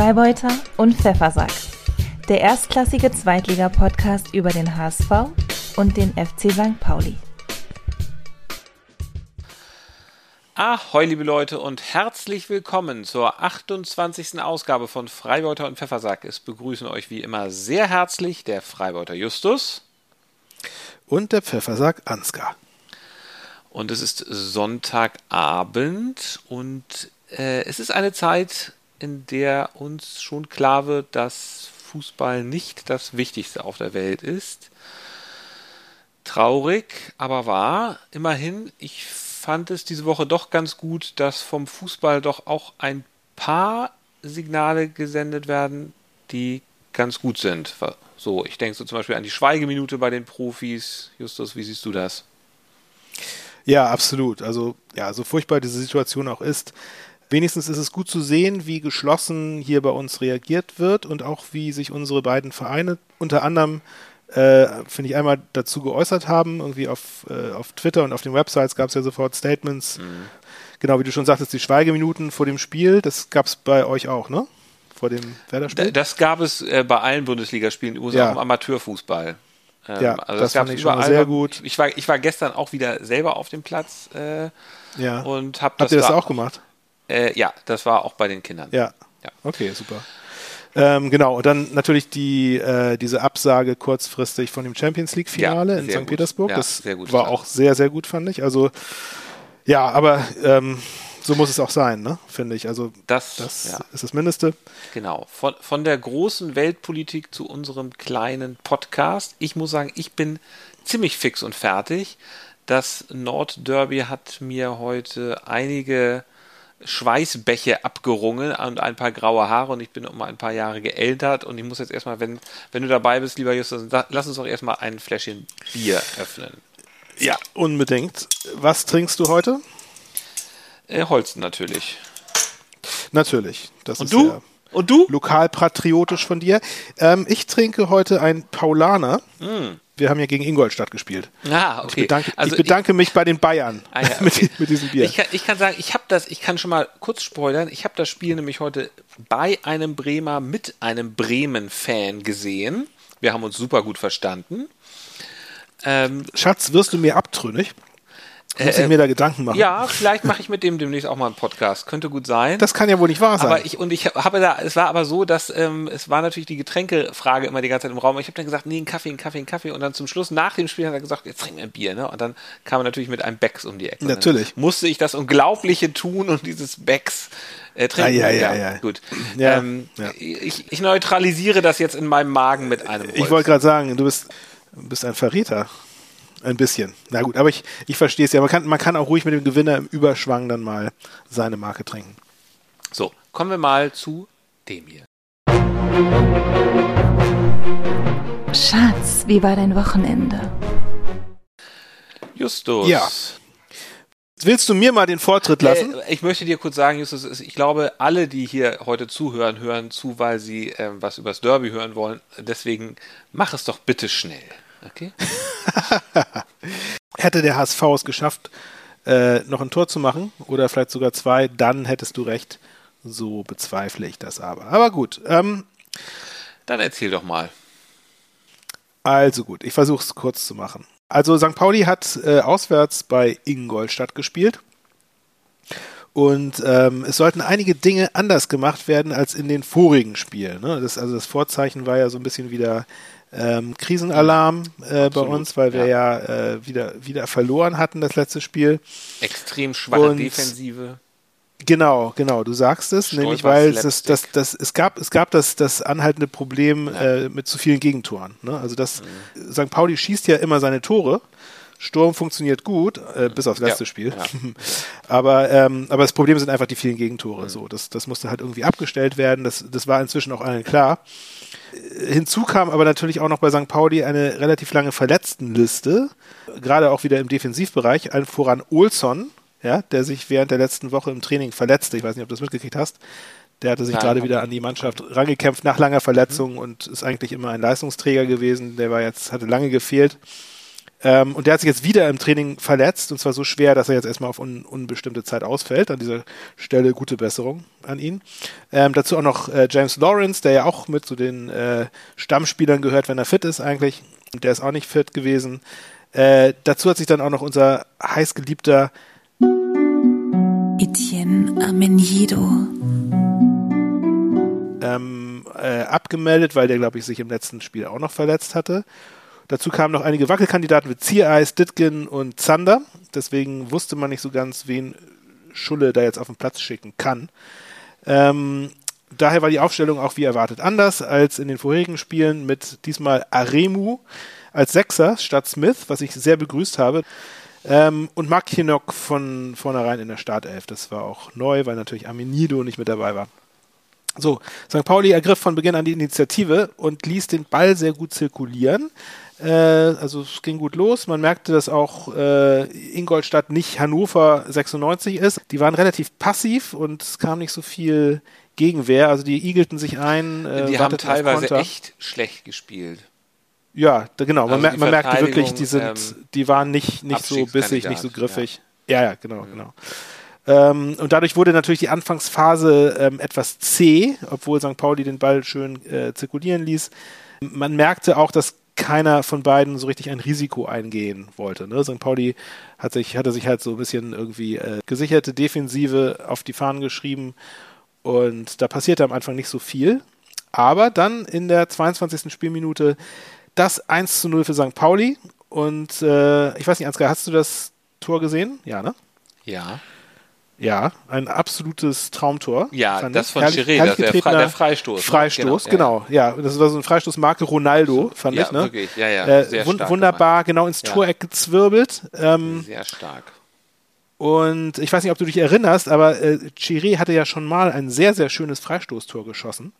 Freibeuter und Pfeffersack. Der erstklassige Zweitliga-Podcast über den HSV und den FC St. Pauli. Ahoi, liebe Leute, und herzlich willkommen zur 28. Ausgabe von Freibeuter und Pfeffersack. Es begrüßen euch wie immer sehr herzlich der Freibeuter Justus und der Pfeffersack Ansgar. Und es ist Sonntagabend und äh, es ist eine Zeit, in der uns schon klar wird, dass Fußball nicht das Wichtigste auf der Welt ist. Traurig, aber wahr. Immerhin, ich fand es diese Woche doch ganz gut, dass vom Fußball doch auch ein paar Signale gesendet werden, die ganz gut sind. So, ich denke so zum Beispiel an die Schweigeminute bei den Profis. Justus, wie siehst du das? Ja, absolut. Also, ja, so furchtbar diese Situation auch ist, wenigstens ist es gut zu sehen, wie geschlossen hier bei uns reagiert wird und auch wie sich unsere beiden Vereine unter anderem äh, finde ich, einmal dazu geäußert haben. Irgendwie auf, äh, auf Twitter und auf den Websites gab es ja sofort Statements. Mhm. Genau, wie du schon sagtest, die Schweigeminuten vor dem Spiel, das gab es bei euch auch, ne? Vor dem Werder-Spiel? Das gab es äh, bei allen Bundesligaspielen, übrigens ja. auch im Amateurfußball. Ähm, ja, also das, das ich schon mal sehr gut. Ich war, ich war gestern auch wieder selber auf dem Platz äh, ja. und hab das Habt ihr das da auch gemacht? Äh, ja, das war auch bei den Kindern. Ja. ja. Okay, super. Ähm, genau, und dann natürlich die, äh, diese Absage kurzfristig von dem Champions League-Finale ja, in St. Gut. Petersburg. Ja, das war auch sehr, sehr gut, fand ich. Also, ja, aber ähm, so muss es auch sein, ne? finde ich. Also, das, das ja. ist das Mindeste. Genau. Von, von der großen Weltpolitik zu unserem kleinen Podcast. Ich muss sagen, ich bin ziemlich fix und fertig. Das Nordderby hat mir heute einige Schweißbäche abgerungen und ein paar graue Haare und ich bin um ein paar Jahre geältert und ich muss jetzt erstmal, wenn, wenn du dabei bist, lieber Justus, lass uns doch erstmal ein Fläschchen Bier öffnen. Ja, unbedingt. Was trinkst du heute? Äh, Holzen natürlich. Natürlich. Das und ist du? Ja und du? Lokalpatriotisch von dir. Ähm, ich trinke heute ein Paulaner. Mm wir haben ja gegen Ingolstadt gespielt. Ah, okay. Ich bedanke, also ich bedanke ich, mich bei den Bayern ah, ja, okay. mit, mit, diesem Bier. Ich kann, ich kann sagen, ich habe das, ich kann schon mal kurz spoilern, ich habe das Spiel nämlich heute bei einem Bremer mit einem Bremen-Fan gesehen. Wir haben uns super gut verstanden. Ähm, Schatz, wirst du mir abtrünnig? Muss ich äh, mir da Gedanken machen? Ja, vielleicht mache ich mit dem demnächst auch mal einen Podcast. Könnte gut sein. Das kann ja wohl nicht wahr sein. Aber ich, und ich habe da, es war aber so, dass ähm, es war natürlich die Getränkefrage immer die ganze Zeit im Raum. Ich habe dann gesagt, nee, einen Kaffee, einen Kaffee, einen Kaffee. Und dann zum Schluss, nach dem Spiel, hat er gesagt, jetzt trinken wir ein Bier. Ne? Und dann kam er natürlich mit einem Becks um die Ecke. Natürlich. musste ich das Unglaubliche tun und dieses Becks äh, trinken. Ah, ja, ja, ja, ja. Gut. Ja, ähm, ja. Ich, ich neutralisiere das jetzt in meinem Magen mit einem Holz. Ich wollte gerade sagen, du bist, bist ein Verräter. Ein bisschen. Na gut, aber ich, ich verstehe es ja. Man kann, man kann auch ruhig mit dem Gewinner im Überschwang dann mal seine Marke trinken. So, kommen wir mal zu dem hier. Schatz, wie war dein Wochenende? Justus. Ja. Willst du mir mal den Vortritt lassen? Äh, ich möchte dir kurz sagen, Justus, ich glaube, alle, die hier heute zuhören, hören zu, weil sie äh, was übers Derby hören wollen. Deswegen mach es doch bitte schnell. Okay. Hätte der HSV es geschafft, äh, noch ein Tor zu machen oder vielleicht sogar zwei, dann hättest du recht. So bezweifle ich das aber. Aber gut. Ähm, dann erzähl doch mal. Also gut, ich versuche es kurz zu machen. Also St. Pauli hat äh, auswärts bei Ingolstadt gespielt. Und ähm, es sollten einige Dinge anders gemacht werden als in den vorigen Spielen. Ne? Das, also das Vorzeichen war ja so ein bisschen wieder ähm, Krisenalarm äh, bei uns, weil wir ja, ja äh, wieder, wieder verloren hatten das letzte Spiel. Extrem schwache Und Defensive. Genau, genau, du sagst es, Stolper, nämlich weil das, das, das, es gab, es gab das, das anhaltende Problem ja. äh, mit zu vielen Gegentoren. Ne? Also das mhm. St. Pauli schießt ja immer seine Tore. Sturm funktioniert gut, äh, bis aufs letzte ja, Spiel. Ja. aber, ähm, aber das Problem sind einfach die vielen Gegentore. Mhm. So, das, das musste halt irgendwie abgestellt werden. Das, das war inzwischen auch allen klar. Hinzu kam aber natürlich auch noch bei St. Pauli eine relativ lange Verletztenliste, gerade auch wieder im Defensivbereich, allen voran Olson, ja, der sich während der letzten Woche im Training verletzte. Ich weiß nicht, ob du das mitgekriegt hast. Der hatte sich ja, gerade wieder an die Mannschaft rangekämpft nach langer Verletzung mhm. und ist eigentlich immer ein Leistungsträger gewesen. Der war jetzt, hatte lange gefehlt. Ähm, und der hat sich jetzt wieder im Training verletzt und zwar so schwer, dass er jetzt erstmal auf un unbestimmte Zeit ausfällt. An dieser Stelle gute Besserung an ihn. Ähm, dazu auch noch äh, James Lawrence, der ja auch mit zu den äh, Stammspielern gehört, wenn er fit ist eigentlich. Und der ist auch nicht fit gewesen. Äh, dazu hat sich dann auch noch unser heißgeliebter Etienne Amenido ähm, äh, abgemeldet, weil der, glaube ich, sich im letzten Spiel auch noch verletzt hatte. Dazu kamen noch einige Wackelkandidaten wie Ziereis, Ditgen und Zander. Deswegen wusste man nicht so ganz, wen Schulle da jetzt auf den Platz schicken kann. Ähm, daher war die Aufstellung auch wie erwartet anders als in den vorherigen Spielen mit diesmal Aremu als Sechser statt Smith, was ich sehr begrüßt habe. Ähm, und Mark Kinnock von vornherein in der Startelf. Das war auch neu, weil natürlich Amenido nicht mit dabei war. So, St. Pauli ergriff von Beginn an die Initiative und ließ den Ball sehr gut zirkulieren. Äh, also es ging gut los. Man merkte, dass auch äh, Ingolstadt nicht Hannover 96 ist. Die waren relativ passiv und es kam nicht so viel Gegenwehr. Also die igelten sich ein. Äh, die haben teilweise echt schlecht gespielt. Ja, da, genau. Also man, man merkte wirklich, die sind, ähm, die waren nicht, nicht so bissig, nicht so griffig. Ja, ja, ja genau, ja. genau. Ähm, und dadurch wurde natürlich die Anfangsphase ähm, etwas zäh, obwohl St. Pauli den Ball schön äh, zirkulieren ließ. Man merkte auch, dass keiner von beiden so richtig ein Risiko eingehen wollte. Ne? St. Pauli hat sich, hatte sich halt so ein bisschen irgendwie äh, gesicherte Defensive auf die Fahnen geschrieben und da passierte am Anfang nicht so viel. Aber dann in der 22. Spielminute das 1 zu 0 für St. Pauli und äh, ich weiß nicht, Ansgar, hast du das Tor gesehen? Ja, ne? Ja. Ja, ein absolutes Traumtor. Ja, das von Chiré, der, Fre der, Freistoß. Ne? Freistoß, genau. genau. Ja. ja. das war so ein Freistoß Marke Ronaldo, fand ja, ich. Ne? Wirklich. Ja, ja, äh, wund wunderbar, gemacht. genau ins ja. Toreck gezwirbelt. Ähm, Sehr stark. Und ich weiß nicht, ob du dich erinnerst, aber äh, Chiré hatte ja schon mal ein sehr, sehr schönes Freistoßtor geschossen.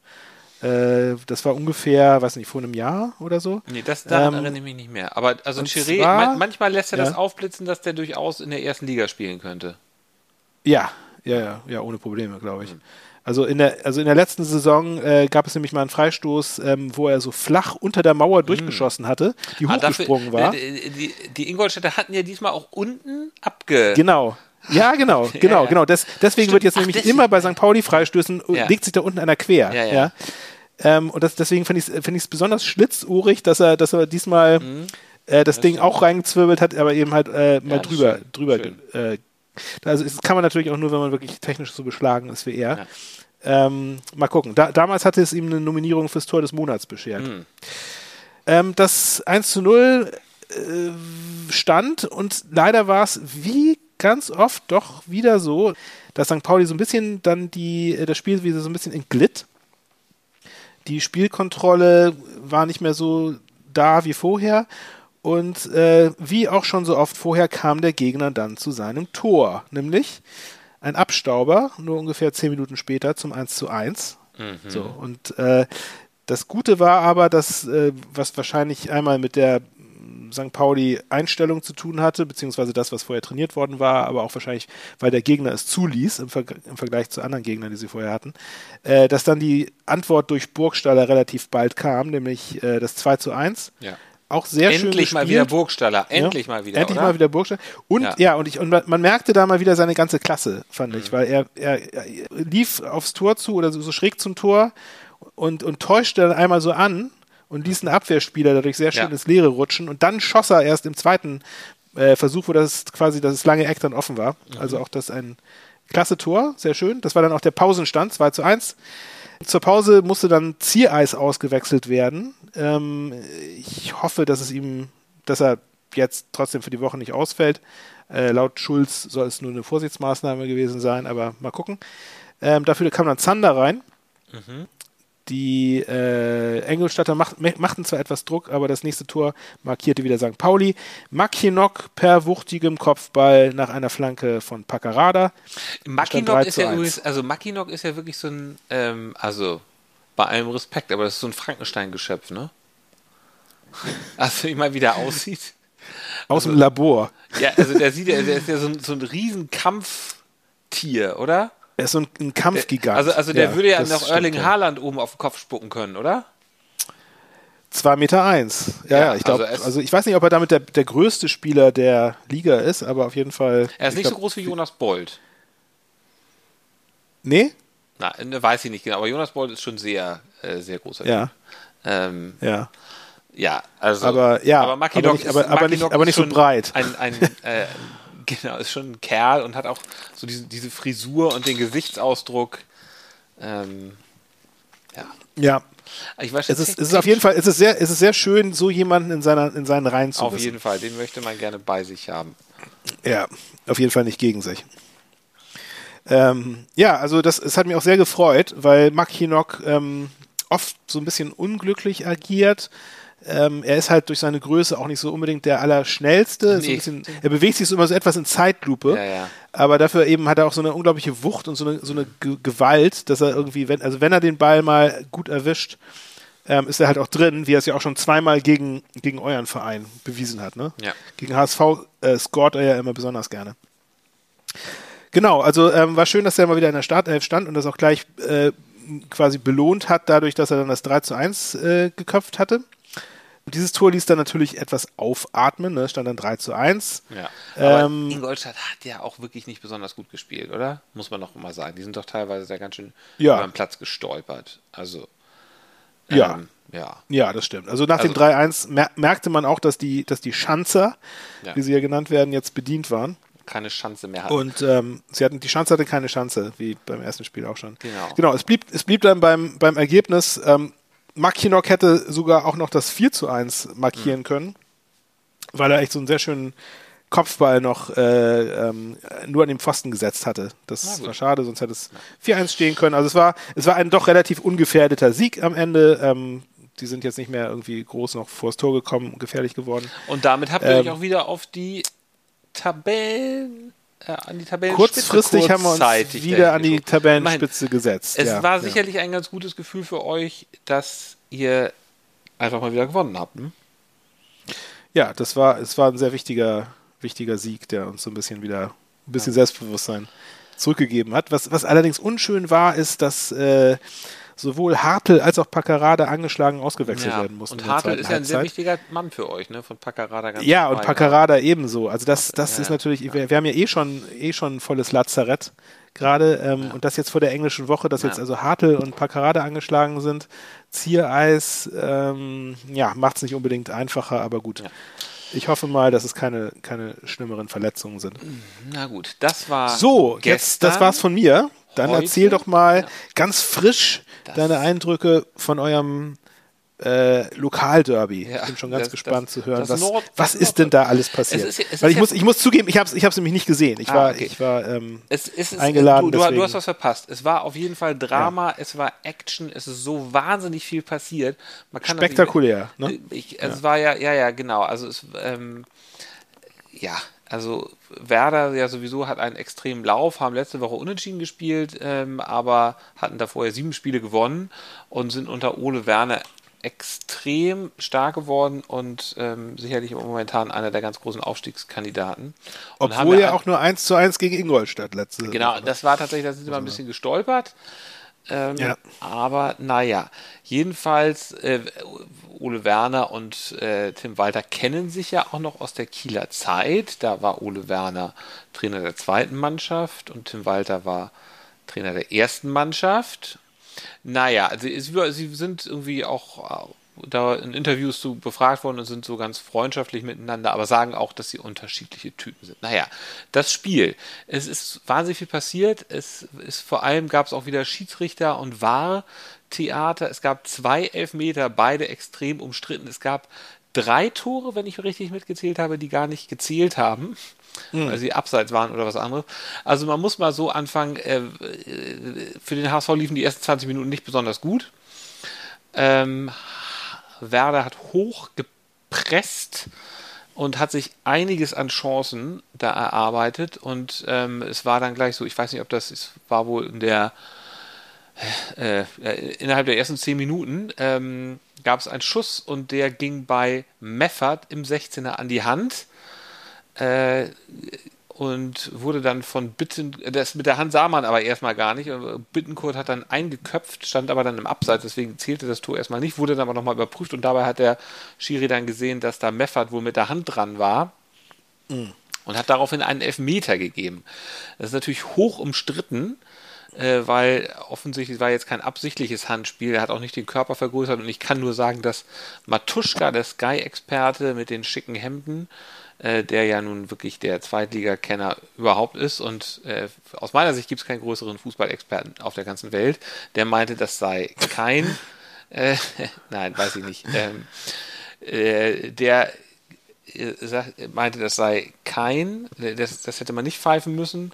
Äh, das war ungefähr, weiß nicht, vor einem Jahr oder so. Nee, das daran ähm, erinnere ich mich nicht mehr. Aber also Chiré, zwar, manchmal lässt er das aufblitzen, dass der durchaus in der ersten Liga spielen könnte. Ja, ja, ja, ohne Probleme, glaube ich. Also in der, also in der letzten Saison äh, gab es nämlich mal einen Freistoß, ähm, wo er so flach unter der Mauer hm. durchgeschossen hatte, die ah, hochgesprungen dafür, war. Die, die, die, Ingolstädter hatten ja diesmal auch unten abge. Genau. Ja, genau, genau, ja, genau. Das, deswegen Stimmt. wird jetzt Ach, nämlich immer bei St. Pauli Freistößen, ja. legt sich da unten einer quer. Ja, ja. Ähm, und das, deswegen finde ich es find besonders schlitzohrig, dass er, dass er diesmal mhm. äh, das, das Ding stimmt. auch reingezwirbelt hat, aber eben halt äh, mal drüber, drüber äh, also das kann man natürlich auch nur, wenn man wirklich technisch so beschlagen ist wie er. Ja. Ähm, mal gucken. Da, damals hatte es ihm eine Nominierung fürs Tor des Monats beschert. Mhm. Ähm, das 1 zu 0 äh, stand und leider war es wie ganz oft doch wieder so, dass St. Pauli so ein bisschen dann die, äh, das Spiel wieder so ein bisschen entglitt. Die Spielkontrolle war nicht mehr so da wie vorher und äh, wie auch schon so oft vorher kam der Gegner dann zu seinem Tor, nämlich ein Abstauber, nur ungefähr zehn Minuten später zum 1 zu 1. Mhm. So, und äh, das Gute war aber, dass, äh, was wahrscheinlich einmal mit der St. Pauli-Einstellung zu tun hatte, beziehungsweise das, was vorher trainiert worden war, aber auch wahrscheinlich, weil der Gegner es zuließ im, Ver im Vergleich zu anderen Gegnern, die sie vorher hatten, äh, dass dann die Antwort durch Burgstaller relativ bald kam, nämlich äh, das 2 zu 1. Ja auch sehr Endlich schön Endlich mal wieder Burgstaller. Endlich ja, mal wieder. Endlich oder? mal wieder Burgstaller. Und ja, ja und, ich, und man merkte da mal wieder seine ganze Klasse, fand mhm. ich, weil er, er, er, lief aufs Tor zu oder so, so schräg zum Tor und, und täuschte dann einmal so an und ließ einen Abwehrspieler dadurch sehr schön ja. ins Leere rutschen und dann schoss er erst im zweiten äh, Versuch, wo das quasi das lange Eck dann offen war. Mhm. Also auch das ein klasse Tor, sehr schön. Das war dann auch der Pausenstand, 2 zu 1. Zur Pause musste dann Ziereis ausgewechselt werden. Ähm, ich hoffe, dass es ihm, dass er jetzt trotzdem für die Woche nicht ausfällt. Äh, laut Schulz soll es nur eine Vorsichtsmaßnahme gewesen sein, aber mal gucken. Ähm, dafür kam dann Zander rein. Mhm. Die äh, Engelstadter macht, machten zwar etwas Druck, aber das nächste Tor markierte wieder St. Pauli. Makinok per wuchtigem Kopfball nach einer Flanke von Paccarada. Makinok ist ja übrigens, also Makinok ist ja wirklich so ein, ähm, also bei allem Respekt, aber das ist so ein Frankenstein-Geschöpf, ne? Also wie mal wieder aussieht. Aus also, dem Labor. Ja, also der sieht ja, der ist ja so ein, so ein Riesenkampftier, oder? Er ist so ein, ein Kampfgigant. Also, also der ja, würde ja noch Erling Haaland oben auf den Kopf spucken können, oder? 2 Meter eins. Ja, ja, ich glaube, also, also, ich weiß nicht, ob er damit der, der größte Spieler der Liga ist, aber auf jeden Fall. Er ist nicht glaub, so groß wie Jonas Bold. Nee? Na, ne, weiß ich nicht genau, aber Jonas Bold ist schon sehr, äh, sehr großer. Ja. Ähm, ja. Ja, also. Aber, ja, aber, Maki aber, nicht, aber, aber, nicht, aber nicht so breit. Ein, ein, äh, genau, ist schon ein Kerl und hat auch so diese, diese Frisur und den Gesichtsausdruck. Ähm, ja. Ja. Ich weiß, es, ist, es ist auf jeden Fall, es ist sehr, es ist sehr schön, so jemanden in, seiner, in seinen Reihen zu Auf wissen. jeden Fall, den möchte man gerne bei sich haben. Ja, auf jeden Fall nicht gegen sich. Ähm, ja, also das, es hat mich auch sehr gefreut, weil Mark Hinnock ähm, oft so ein bisschen unglücklich agiert. Ähm, er ist halt durch seine Größe auch nicht so unbedingt der Allerschnellste. Nee. So bisschen, er bewegt sich so immer so etwas in Zeitlupe. Ja, ja. Aber dafür eben hat er auch so eine unglaubliche Wucht und so eine, so eine Gewalt, dass er irgendwie, wenn, also wenn er den Ball mal gut erwischt, ähm, ist er halt auch drin, wie er es ja auch schon zweimal gegen, gegen euren Verein bewiesen hat. Ne? Ja. Gegen HSV äh, scoret er ja immer besonders gerne. Genau, also ähm, war schön, dass er mal wieder in der Startelf stand und das auch gleich äh, quasi belohnt hat, dadurch, dass er dann das 3 zu 1 äh, geköpft hatte. Dieses Tor ließ dann natürlich etwas aufatmen, ne? stand dann 3 zu 1. Ja. Ähm, Ingolstadt hat ja auch wirklich nicht besonders gut gespielt, oder? Muss man noch mal sagen. Die sind doch teilweise da ganz schön ja. über den Platz gestolpert. Also. Ähm, ja. Ja. ja, das stimmt. Also nach also, dem 3-1 mer merkte man auch, dass die, dass die Schanzer, ja. wie sie ja genannt werden, jetzt bedient waren. Keine Chance mehr hatten. Und ähm, sie hatten, die Chance hatte keine Chance, wie beim ersten Spiel auch schon. Genau. Genau, es blieb, es blieb dann beim, beim Ergebnis ähm, Mackinock hätte sogar auch noch das 4 zu 1 markieren mhm. können, weil er echt so einen sehr schönen Kopfball noch äh, ähm, nur an den Pfosten gesetzt hatte. Das war schade, sonst hätte es 4-1 stehen können. Also es war, es war ein doch relativ ungefährdeter Sieg am Ende. Ähm, die sind jetzt nicht mehr irgendwie groß noch vors Tor gekommen, gefährlich geworden. Und damit habt ihr ähm, euch auch wieder auf die Tabellen äh, an die Tabellenspitze Kurzfristig haben wir uns wieder an die Tabellenspitze meine, gesetzt. Es ja, war ja. sicherlich ein ganz gutes Gefühl für euch, dass ihr einfach mal wieder gewonnen habt. Hm? Ja, das war, es war ein sehr wichtiger, wichtiger Sieg, der uns so ein bisschen wieder ein bisschen ja. Selbstbewusstsein zurückgegeben hat. Was, was allerdings unschön war, ist, dass äh, sowohl Hartl als auch Paccarada angeschlagen ausgewechselt ja. werden mussten. Und Hartl ist ja ein sehr wichtiger Mann für euch, ne? Von Paccarada ganz Ja, und Paccarada ebenso. Also das, das ja, ist natürlich, ja. Wir, wir, haben ja eh schon, eh schon ein volles Lazarett gerade ähm, und das jetzt vor der englischen Woche, dass jetzt also Hartl und Paccarada angeschlagen sind. Ziereis, ähm, ja, macht es nicht unbedingt einfacher, aber gut. Ich hoffe mal, dass es keine, keine schlimmeren Verletzungen sind. Na gut, das war. So, gestern. jetzt, das war's von mir. Dann Heute? erzähl doch mal ja. ganz frisch das deine Eindrücke von eurem äh, Lokalderby. Ja, ich bin schon ganz das, gespannt das, zu hören, was, Nord, was ist denn da alles passiert. Es ist, es Weil ich, muss, ich muss zugeben, ich habe es ich nämlich nicht gesehen. Ich ah, war, okay. ich war ähm, es, ist, eingeladen. Du, du, du, hast was verpasst. Es war auf jeden Fall Drama, ja. es war Action, es ist so wahnsinnig viel passiert. Spektakulär. Nicht, ne? ich, es ja. war ja, ja, ja, genau. Also es, ähm, ja, also Werder ja sowieso hat einen extremen Lauf, haben letzte Woche unentschieden gespielt, ähm, aber hatten davor ja sieben Spiele gewonnen und sind unter Ole Werner extrem stark geworden und ähm, sicherlich momentan einer der ganz großen Aufstiegskandidaten. Und Obwohl ja auch nur 1 zu 1 gegen Ingolstadt letzte Genau, Woche. das war tatsächlich, da sind sie mal ein bisschen gestolpert. Ähm, ja. Aber naja, jedenfalls äh, Ole Werner und äh, Tim Walter kennen sich ja auch noch aus der Kieler Zeit. Da war Ole Werner Trainer der zweiten Mannschaft und Tim Walter war Trainer der ersten Mannschaft. Naja, also sie sind irgendwie auch äh, da in Interviews so befragt worden und sind so ganz freundschaftlich miteinander, aber sagen auch, dass sie unterschiedliche Typen sind. Naja, das Spiel. Es ist wahnsinnig viel passiert. Es ist vor allem gab es auch wieder Schiedsrichter und Wahr, Theater. Es gab zwei Elfmeter, beide extrem umstritten. Es gab drei Tore, wenn ich richtig mitgezählt habe, die gar nicht gezählt haben. Mhm. Weil sie abseits waren oder was anderes. Also man muss mal so anfangen, äh, für den HSV liefen die ersten 20 Minuten nicht besonders gut. Ähm, Werder hat hoch gepresst und hat sich einiges an Chancen da erarbeitet und ähm, es war dann gleich so, ich weiß nicht, ob das ist, war wohl in der äh, äh, innerhalb der ersten zehn Minuten ähm, gab es einen Schuss und der ging bei Meffert im 16er an die Hand. Äh, und wurde dann von Bitten, das mit der Hand sah man aber erstmal gar nicht. Bittenkurt hat dann eingeköpft, stand aber dann im Abseits, deswegen zählte das Tor erstmal nicht, wurde dann aber nochmal überprüft und dabei hat der Schiri dann gesehen, dass da Meffert wohl mit der Hand dran war. Mhm. Und hat daraufhin einen Elfmeter gegeben. Das ist natürlich hoch umstritten, äh, weil offensichtlich war jetzt kein absichtliches Handspiel. Er hat auch nicht den Körper vergrößert und ich kann nur sagen, dass Matuschka, der Sky-Experte mit den schicken Hemden, äh, der ja nun wirklich der Zweitligakenner überhaupt ist. Und äh, aus meiner Sicht gibt es keinen größeren Fußballexperten auf der ganzen Welt. Der meinte, das sei kein, äh, nein, weiß ich nicht. Ähm, äh, der äh, meinte, das sei kein, das, das hätte man nicht pfeifen müssen.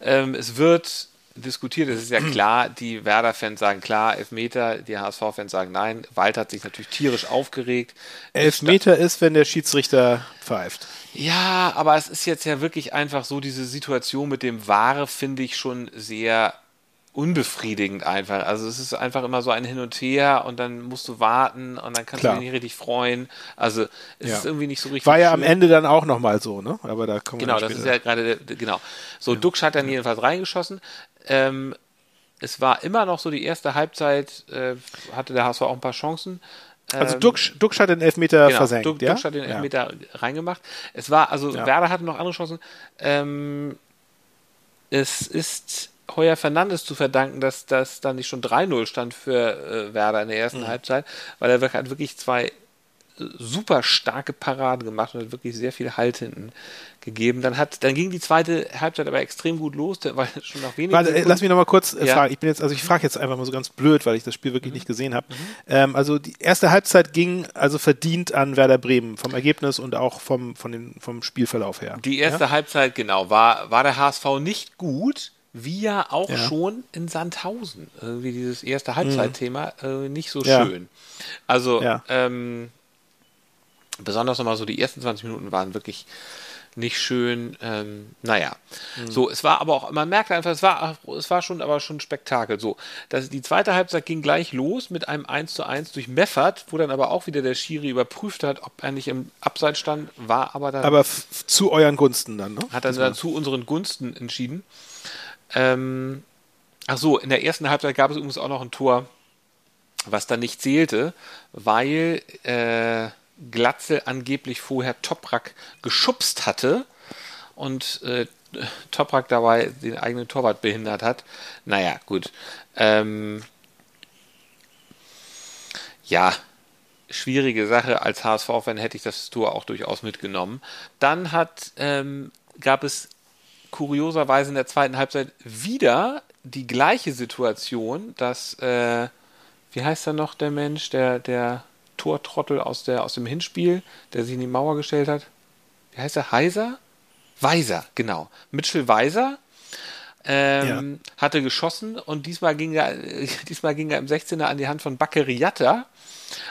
Ähm, es wird diskutiert. Es ist ja klar, die Werder-Fans sagen klar, Elfmeter, die HSV-Fans sagen nein. Walter hat sich natürlich tierisch aufgeregt. Elfmeter ist, wenn der Schiedsrichter pfeift. Ja, aber es ist jetzt ja wirklich einfach so, diese Situation mit dem Ware finde ich schon sehr unbefriedigend einfach. Also es ist einfach immer so ein Hin und Her und dann musst du warten und dann kannst Klar. du dich nicht richtig freuen. Also es ja. ist irgendwie nicht so richtig. War ja schön. am Ende dann auch nochmal so, ne? Aber da kommen Genau, das ist ja gerade, genau. So, ja. Duxch hat dann jedenfalls reingeschossen. Ähm, es war immer noch so, die erste Halbzeit äh, hatte der HSV auch ein paar Chancen. Also ähm, Duxch, Duxch hat den Elfmeter genau, versenkt, Duxch, ja? Duxch hat den Elfmeter ja. reingemacht. Es war, also Werder hatte noch andere Chancen. Ähm, es ist Heuer Fernandes zu verdanken, dass das dann nicht schon 3-0 stand für äh, Werder in der ersten mhm. Halbzeit, weil er hat wirklich zwei super starke Paraden gemacht und hat wirklich sehr viel Halt hinten gegeben. Dann hat, dann ging die zweite Halbzeit aber extrem gut los, weil schon noch weniger. Warte, lass mich noch mal kurz äh, ja. fragen. Ich bin jetzt, also ich frage jetzt einfach mal so ganz blöd, weil ich das Spiel wirklich mhm. nicht gesehen habe. Mhm. Ähm, also die erste Halbzeit ging also verdient an Werder Bremen vom Ergebnis und auch vom, von den, vom Spielverlauf her. Die erste ja? Halbzeit, genau, war, war der HSV nicht gut wie ja auch ja. schon in Sandhausen. Irgendwie dieses erste Halbzeitthema mhm. äh, nicht so ja. schön. Also, ja. ähm, besonders nochmal so die ersten 20 Minuten waren wirklich nicht schön. Ähm, naja, mhm. so, es war aber auch, man merkte einfach, es war, es war schon, aber schon Spektakel. So, das, die zweite Halbzeit ging gleich los mit einem 1 zu 1 durch Meffert, wo dann aber auch wieder der Schiri überprüft hat, ob er nicht im Abseits stand, war aber dann. Aber zu euren Gunsten dann, ne? Hat dann, dann zu unseren Gunsten entschieden. Ähm, ach so, in der ersten Halbzeit gab es übrigens auch noch ein Tor, was dann nicht zählte, weil äh, Glatzel angeblich vorher Toprak geschubst hatte und äh, Toprak dabei den eigenen Torwart behindert hat. Naja, gut. Ähm, ja, schwierige Sache. Als HSV-Fan hätte ich das Tor auch durchaus mitgenommen. Dann hat, ähm, gab es kurioserweise in der zweiten Halbzeit wieder die gleiche Situation, dass, äh, wie heißt er noch, der Mensch, der, der Tortrottel aus, der, aus dem Hinspiel, der sich in die Mauer gestellt hat? Wie heißt er? Heiser? Weiser, genau. Mitchell Weiser ähm, ja. hatte geschossen und diesmal ging, er, diesmal ging er im 16er an die Hand von Baccariata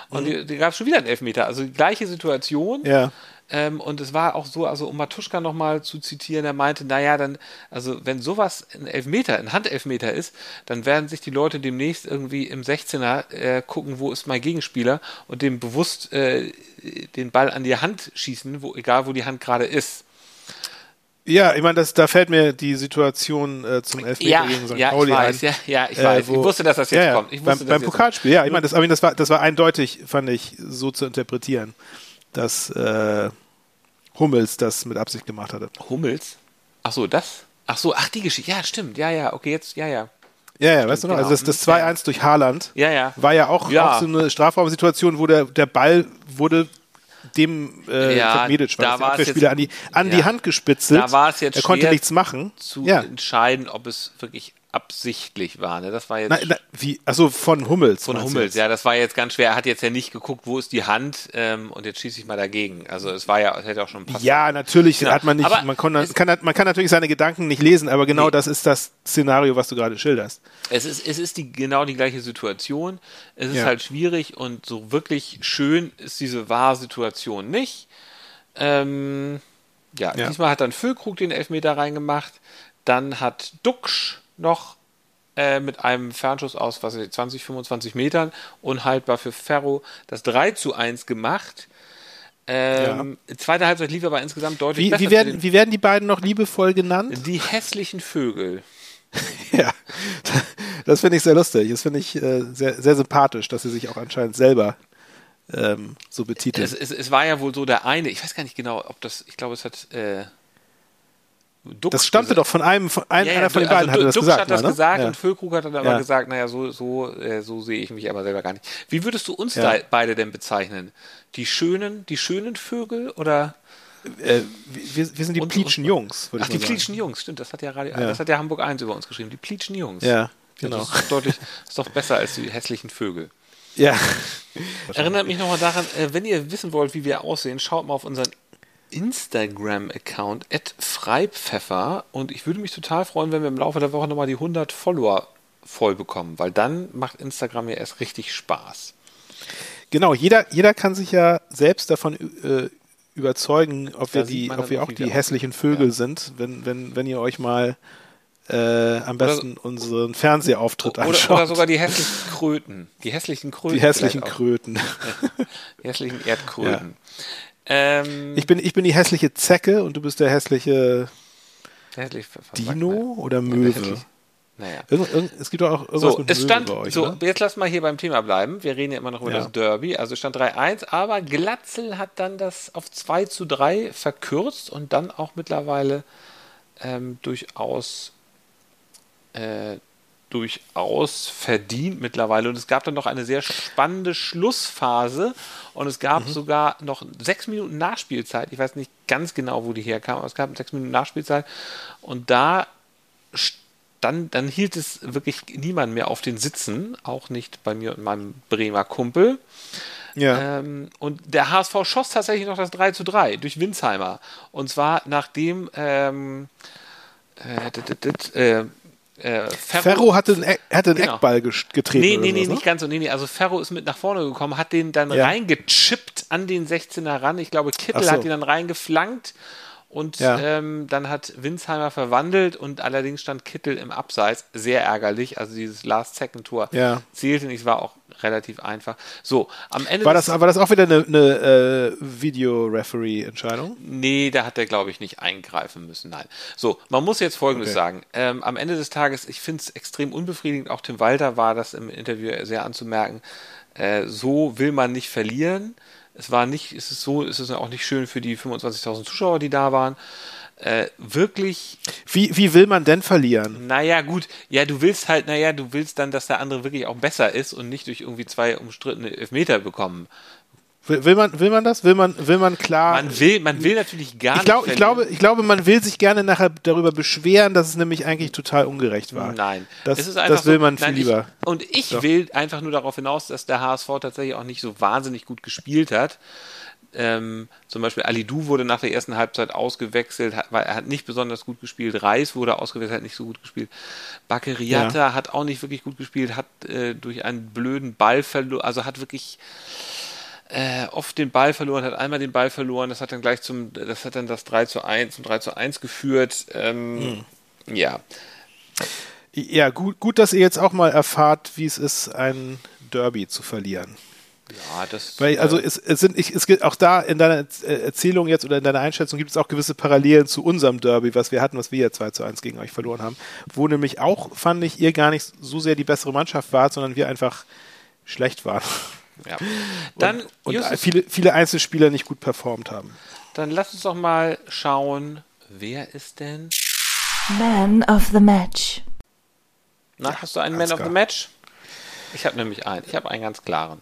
und mhm. da gab es schon wieder einen Elfmeter. Also die gleiche Situation. Ja. Ähm, und es war auch so, also um Matuschka nochmal zu zitieren, er meinte, naja, dann, also wenn sowas ein Elfmeter, ein Handelfmeter ist, dann werden sich die Leute demnächst irgendwie im 16er äh, gucken, wo ist mein Gegenspieler und dem bewusst äh, den Ball an die Hand schießen, wo, egal wo die Hand gerade ist. Ja, ich meine, da fällt mir die Situation äh, zum Elfmeter ja, gegen St. Ja, Pauli ich weiß, ein. Ja, ja, ich weiß. Äh, wo, ich wusste, dass das jetzt ja, kommt. Ich beim, beim Pokalspiel, ja, ich meine, das, das, war, das war eindeutig, fand ich, so zu interpretieren, dass äh, Hummels das mit Absicht gemacht hatte. Hummels? Ach so, das? Ach so, ach die Geschichte. Ja, stimmt. Ja, ja, okay, jetzt, ja, ja. Ja, ja, weißt du noch? Genau. Also das, das 2-1 durch Haaland ja, ja. war ja auch, ja. auch so eine Strafraumsituation, wo der, der Ball wurde dem äh, ja, Medic, war da das, der an die, an die Hand gespitzelt. Da war es jetzt er konnte nichts machen. zu ja. entscheiden, ob es wirklich absichtlich war. Ne? Das war jetzt. Na, na, wie? Also von Hummels. Von Hummels, ja, das war jetzt ganz schwer. Er hat jetzt ja nicht geguckt, wo ist die Hand ähm, und jetzt schieße ich mal dagegen. Also es war ja, es hätte auch schon passiert. Ja, natürlich genau. hat man nicht, aber man, kann, kann, man kann natürlich seine Gedanken nicht lesen, aber genau nee. das ist das Szenario, was du gerade schilderst. Es ist, es ist die, genau die gleiche Situation. Es ist ja. halt schwierig und so wirklich schön ist diese Wahrsituation nicht. Ähm, ja, ja, diesmal hat dann Füllkrug den Elfmeter reingemacht. Dann hat Duxch noch äh, mit einem Fernschuss aus was ich, 20, 25 Metern unhaltbar für Ferro das 3 zu 1 gemacht. Ähm, ja. Zweite Halbzeit lief aber insgesamt deutlich wie, besser. Wie werden, wie werden die beiden noch liebevoll genannt? Die hässlichen Vögel. ja, das finde ich sehr lustig. Das finde ich äh, sehr, sehr sympathisch, dass sie sich auch anscheinend selber ähm, so betiteln. Es, es, es, war ja wohl so der eine, ich weiß gar nicht genau, ob das, ich glaube, es hat. Äh, Dux das stammte doch von einem, von ein, ja, ja, einer von den beiden also, hatte das Dux gesagt. hat das ne? gesagt ja. und Füllkrug hat dann aber gesagt, naja, so, so, äh, so sehe ich mich aber selber gar nicht. Wie würdest du uns beide denn bezeichnen? Die schönen, die schönen Vögel oder? Äh, wir, wir, sind die Pleatschen Jungs, würde ich Ach, die Pleatschen Jungs, stimmt, das hat ja, Radio, das hat ja Hamburg 1 über uns geschrieben, die Pleatschen Jungs. Ja, genau. Das ist, deutlich, ist doch besser als die hässlichen Vögel. Ja. Erinnert mich nochmal daran, äh, wenn ihr wissen wollt, wie wir aussehen, schaut mal auf unseren Instagram-Account freipfeffer und ich würde mich total freuen, wenn wir im Laufe der Woche nochmal die 100 Follower voll bekommen, weil dann macht Instagram ja erst richtig Spaß. Genau, jeder, jeder kann sich ja selbst davon äh, überzeugen, ob da wir, die, ob wir auch die hässlichen Vögel ja. sind, wenn, wenn, wenn ihr euch mal äh, am besten oder, unseren Fernsehauftritt oder, anschaut. Oder sogar die hässlichen Kröten. Die hässlichen Kröten. Die hässlichen Kröten. die hässlichen Erdkröten. Ja. Ähm, ich, bin, ich bin die hässliche Zecke und du bist der hässliche hässlich, Dino oder Möwe. Naja. Es gibt doch auch irgendwas so, mit es stand, bei euch, So, oder? jetzt lass mal hier beim Thema bleiben. Wir reden ja immer noch über ja. das Derby. Also stand 3-1, aber Glatzel hat dann das auf 2 zu 3 verkürzt und dann auch mittlerweile ähm, durchaus äh, durchaus verdient mittlerweile. Und es gab dann noch eine sehr spannende Schlussphase und es gab mhm. sogar noch sechs Minuten Nachspielzeit. Ich weiß nicht ganz genau, wo die herkam, aber es gab sechs Minuten Nachspielzeit. Und da dann, dann hielt es wirklich niemand mehr auf den Sitzen, auch nicht bei mir und meinem Bremer Kumpel. Ja. Ähm, und der HSV schoss tatsächlich noch das 3 zu 3 durch Winsheimer. Und zwar nachdem ähm, äh, dit, äh, Ferro, Ferro, hatte einen, hatte einen genau. Eckball getreten. Nee, nee, nee, ne? nicht ganz so. Nee, nee. Also Ferro ist mit nach vorne gekommen, hat den dann ja. reingechippt an den 16er ran. Ich glaube, Kittel so. hat ihn dann reingeflankt und ja. ähm, dann hat Winsheimer verwandelt und allerdings stand Kittel im Abseits. Sehr ärgerlich. Also dieses Last-Second-Tor ja. zählte nicht, war auch relativ einfach. So, am Ende. War das, war das auch wieder eine, eine äh, Video-Referee-Entscheidung? Nee, da hat er, glaube ich, nicht eingreifen müssen. Nein. So, man muss jetzt Folgendes okay. sagen. Ähm, am Ende des Tages, ich finde es extrem unbefriedigend. Auch Tim Walter war das im Interview sehr anzumerken. Äh, so will man nicht verlieren. Es war nicht, es ist so, es ist auch nicht schön für die 25.000 Zuschauer, die da waren. Äh, wirklich. Wie, wie will man denn verlieren? Naja, gut. Ja, du willst halt, naja, du willst dann, dass der andere wirklich auch besser ist und nicht durch irgendwie zwei umstrittene Elfmeter bekommen. Will, man, will man das? Will man, will man klar. Man will, man will natürlich gar ich glaub, nicht. Ich glaube, ich glaube, man will sich gerne nachher darüber beschweren, dass es nämlich eigentlich total ungerecht war. Nein. Das, das will man so, viel nein, lieber. Ich, und ich Doch. will einfach nur darauf hinaus, dass der HSV tatsächlich auch nicht so wahnsinnig gut gespielt hat. Ähm, zum Beispiel Alidou wurde nach der ersten Halbzeit ausgewechselt, hat, weil er hat nicht besonders gut gespielt. Reis wurde ausgewechselt, hat nicht so gut gespielt. Bakeriata ja. hat auch nicht wirklich gut gespielt, hat äh, durch einen blöden Ball verloren, also hat wirklich äh, oft den Ball verloren, hat einmal den Ball verloren, das hat dann gleich zum, das hat dann das 3 zu 1 und 3 zu 1 geführt. Ähm, hm. Ja. Ja, gut, gut, dass ihr jetzt auch mal erfahrt, wie es ist, ein Derby zu verlieren. Ja, das. Weil, also es, es sind, ich, es gibt auch da in deiner Erzählung jetzt oder in deiner Einschätzung gibt es auch gewisse Parallelen zu unserem Derby, was wir hatten, was wir ja 2 zu 1 gegen euch verloren haben. Wo nämlich auch, fand ich, ihr gar nicht so sehr die bessere Mannschaft wart, sondern wir einfach schlecht waren. Ja. Dann, und, und viele, viele Einzelspieler nicht gut performt haben. Dann lass uns doch mal schauen, wer ist denn Man of the Match? Na, ja, hast du einen Man of the Match? Ich habe nämlich einen. Ich habe einen ganz klaren.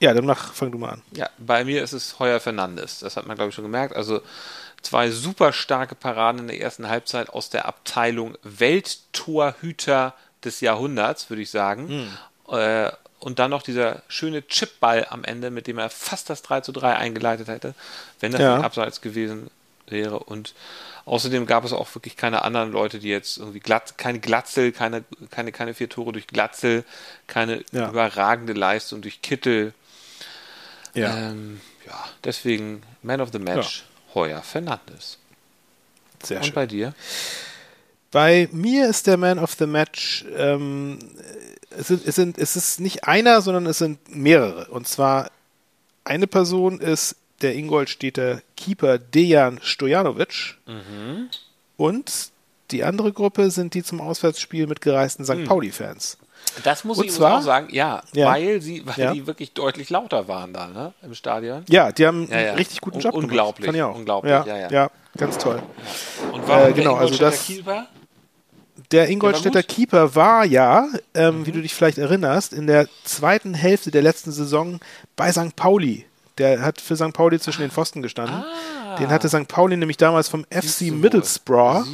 Ja, dann mach, fang du mal an. Ja, bei mir ist es Heuer Fernandes. Das hat man, glaube ich, schon gemerkt. Also zwei super starke Paraden in der ersten Halbzeit aus der Abteilung Welttorhüter des Jahrhunderts, würde ich sagen. Hm. Äh, und dann noch dieser schöne Chipball am Ende, mit dem er fast das 3 zu 3 eingeleitet hätte, wenn das ja. nicht abseits gewesen wäre. Und außerdem gab es auch wirklich keine anderen Leute, die jetzt irgendwie glatt, keine Glatzel, keine, keine, keine vier Tore durch Glatzel, keine ja. überragende Leistung durch Kittel. Ja. Ähm, ja, deswegen Man of the Match, ja. Heuer Fernandes. Sehr Und schön. bei dir? Bei mir ist der Man of the Match ähm, es, sind, es, sind, es ist nicht einer, sondern es sind mehrere. Und zwar eine Person ist der Ingolstädter Keeper Dejan Stojanovic. Mhm. Und die andere Gruppe sind die zum Auswärtsspiel mitgereisten St. Mhm. Pauli-Fans. Das muss und ich zwar, auch sagen, ja, ja, weil sie, weil ja. die wirklich deutlich lauter waren da, ne, im Stadion. Ja, die haben ja, einen richtig guten Job unglaublich, gemacht. Unglaublich, unglaublich, ja, ja, ja. ganz toll. Und warum äh, genau, also das, Keeper? Der Ingolstädter Keeper war ja, ähm, mhm. wie du dich vielleicht erinnerst, in der zweiten Hälfte der letzten Saison bei St. Pauli. Der hat für St. Pauli zwischen den Pfosten gestanden. Ah. Den hatte St. Pauli nämlich damals vom FC Middlesbrough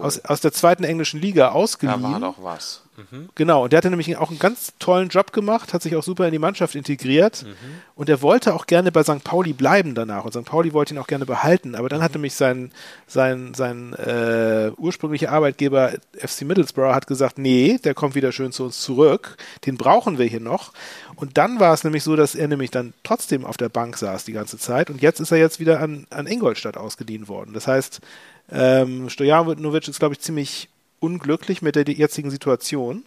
aus, aus der zweiten englischen Liga ausgeliehen. Da war doch was. Mhm. Genau, und der hatte nämlich auch einen ganz tollen Job gemacht, hat sich auch super in die Mannschaft integriert mhm. und er wollte auch gerne bei St. Pauli bleiben danach und St. Pauli wollte ihn auch gerne behalten, aber dann mhm. hat nämlich sein, sein, sein äh, ursprünglicher Arbeitgeber FC Middlesbrough hat gesagt, nee, der kommt wieder schön zu uns zurück, den brauchen wir hier noch und dann war es nämlich so, dass er nämlich dann trotzdem auf der Bank saß die ganze Zeit und jetzt ist er jetzt wieder an, an Ingolstadt ausgeliehen worden. Das heißt, ähm, Stojanovic ist, glaube ich, ziemlich unglücklich mit der jetzigen Situation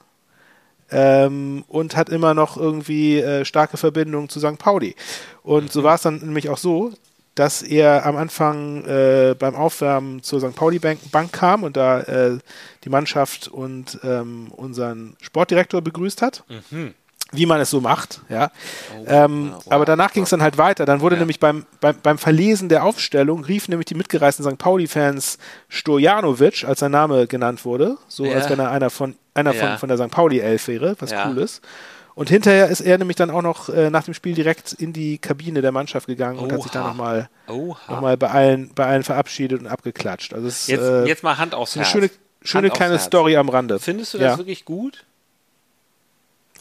ähm, und hat immer noch irgendwie äh, starke Verbindungen zu St. Pauli. Und mhm. so war es dann nämlich auch so, dass er am Anfang äh, beim Aufwärmen zur St. Pauli Bank, Bank kam und da äh, die Mannschaft und ähm, unseren Sportdirektor begrüßt hat. Mhm wie man es so macht, ja. Oh, ähm, wow, aber danach ging es dann halt weiter. Dann wurde ja. nämlich beim, beim, beim Verlesen der Aufstellung rief nämlich die mitgereisten St. Pauli-Fans Stojanovic, als sein Name genannt wurde, so ja. als wenn er einer von einer ja. von, von der St. Pauli-Elf wäre, was cool ist. Und hinterher ist er nämlich dann auch noch äh, nach dem Spiel direkt in die Kabine der Mannschaft gegangen Oha. und hat sich dann nochmal noch mal bei, allen, bei allen verabschiedet und abgeklatscht. Also es, jetzt, äh, jetzt mal Hand aufs Herz. Eine schöne, schöne kleine Story am Rande. Findest du das wirklich gut?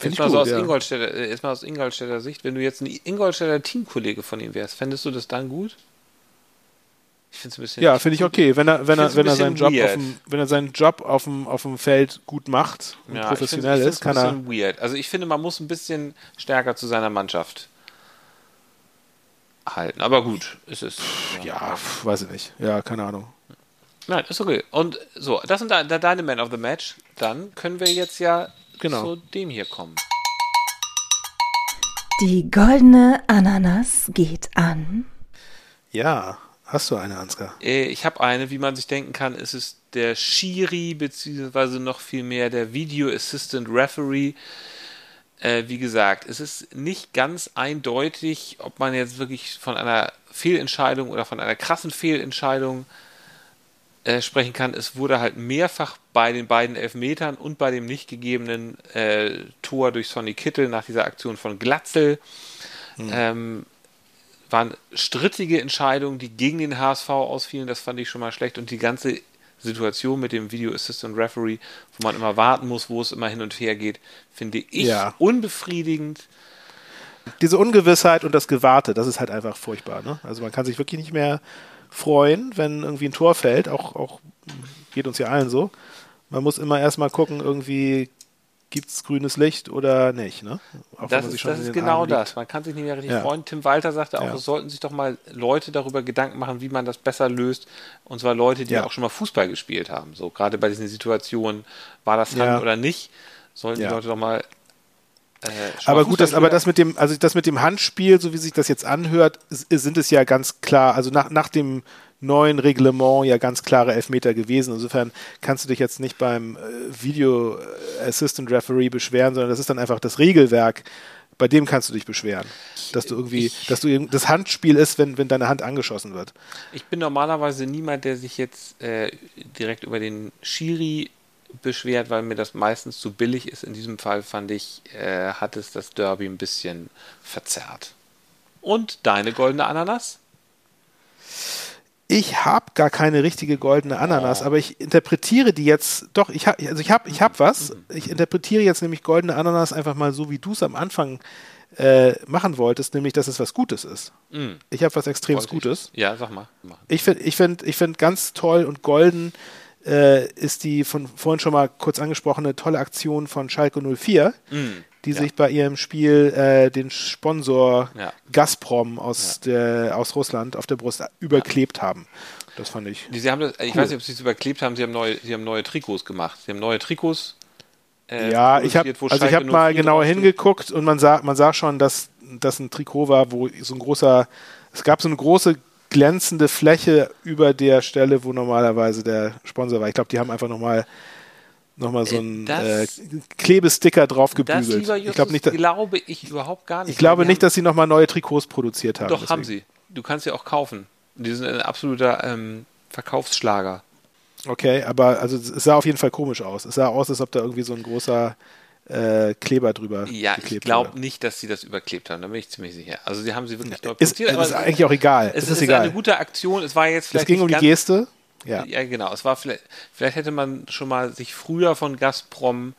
Jetzt mal, gut, so aus ja. Ingolstädter, äh, jetzt mal aus Ingolstädter Sicht, wenn du jetzt ein Ingolstädter Teamkollege von ihm wärst, fändest du das dann gut? Ich finde es ein bisschen. Ja, finde ich okay, wenn er, wenn er, wenn er seinen Job auf dem, wenn er seinen Job auf dem, auf dem Feld gut macht und ja, professionell ich ist, kann er. Weird. Also ich finde, man muss ein bisschen stärker zu seiner Mannschaft halten. Aber gut, es ist. Ja, ja weiß ich nicht. Ja, keine Ahnung. Nein, ist okay. Und so, das sind deine Man of the Match. Dann können wir jetzt ja genau. zu dem hier kommen. Die goldene Ananas geht an. Ja, hast du eine, Ansgar? Äh, ich habe eine, wie man sich denken kann, ist es der Shiri, beziehungsweise noch viel mehr der Video Assistant Referee. Äh, wie gesagt, es ist nicht ganz eindeutig, ob man jetzt wirklich von einer Fehlentscheidung oder von einer krassen Fehlentscheidung äh, sprechen kann. Es wurde halt mehrfach bei den beiden Elfmetern und bei dem nicht gegebenen äh, Tor durch Sonny Kittel nach dieser Aktion von Glatzel hm. ähm, waren strittige Entscheidungen, die gegen den HSV ausfielen. Das fand ich schon mal schlecht. Und die ganze Situation mit dem Video Assistant Referee, wo man immer warten muss, wo es immer hin und her geht, finde ich ja. unbefriedigend. Diese Ungewissheit und das Gewarte, das ist halt einfach furchtbar. Ne? Also man kann sich wirklich nicht mehr freuen, wenn irgendwie ein Tor fällt. Auch, auch geht uns ja allen so. Man muss immer erstmal gucken, irgendwie gibt es grünes Licht oder nicht. Ne? das ist, das ist genau das. Man kann sich nicht mehr richtig ja. freuen. Tim Walter sagte auch, ja. es sollten sich doch mal Leute darüber Gedanken machen, wie man das besser löst. Und zwar Leute, die ja. auch schon mal Fußball gespielt haben. So gerade bei diesen Situationen, war das Hand oder nicht, sollten die Leute doch mal äh, aber gut, das, aber das mit dem, also das mit dem Handspiel, so wie sich das jetzt anhört, sind es ja ganz klar, also nach, nach dem neuen Reglement ja ganz klare Elfmeter gewesen. Insofern kannst du dich jetzt nicht beim äh, Video Assistant Referee beschweren, sondern das ist dann einfach das Regelwerk. Bei dem kannst du dich beschweren, dass du irgendwie, ich, dass du das Handspiel ist, wenn, wenn deine Hand angeschossen wird. Ich bin normalerweise niemand, der sich jetzt äh, direkt über den Schiri beschwert, weil mir das meistens zu billig ist. In diesem Fall fand ich, äh, hat es das Derby ein bisschen verzerrt. Und deine goldene Ananas? Ich habe gar keine richtige goldene Ananas, oh. aber ich interpretiere die jetzt. Doch, ich habe, also ich habe, ich habe was. Mhm. Ich interpretiere jetzt nämlich goldene Ananas einfach mal so, wie du es am Anfang äh, machen wolltest, nämlich, dass es was Gutes ist. Mm. Ich habe was extrem Gutes. Ja, sag mal. Ich finde, ich finde, ich finde ganz toll und golden äh, ist die von vorhin schon mal kurz angesprochene tolle Aktion von Schalke 04, mm, die ja. sich bei ihrem Spiel äh, den Sponsor ja. Gazprom aus, ja. der, aus Russland auf der Brust überklebt haben. Das fand ich. Sie haben das, ich weiß nicht, ob sie es überklebt haben, sie haben neue, sie haben neue Trikots gemacht. Sie haben neue Trikots. Äh, ja, ich habe also ich habe mal genauer hingeguckt und man sah, man sah schon, dass das ein Trikot war, wo so ein großer es gab so eine große glänzende Fläche über der Stelle, wo normalerweise der Sponsor war. Ich glaube, die haben einfach nochmal noch mal so äh, einen äh, Klebesticker drauf gebügelt. Das, ich glaube nicht, glaube ich überhaupt gar nicht. Ich glaube nicht, dass sie nochmal neue Trikots produziert haben. Doch, deswegen. haben sie. Du kannst sie auch kaufen. Die sind ein absoluter ähm, Verkaufsschlager. Okay, aber also es sah auf jeden Fall komisch aus. Es sah aus, als ob da irgendwie so ein großer äh, Kleber drüber Ja, ich glaube nicht, dass sie das überklebt haben, da bin ich ziemlich sicher. Also sie haben sie wirklich neu ist, produziert. Ist, ist eigentlich auch egal. Es, es ist, ist egal. eine gute Aktion. Es war jetzt vielleicht. Es ging um die Geste. Ja. ja, genau. Es war vielleicht, vielleicht hätte man schon mal sich früher von Gazprom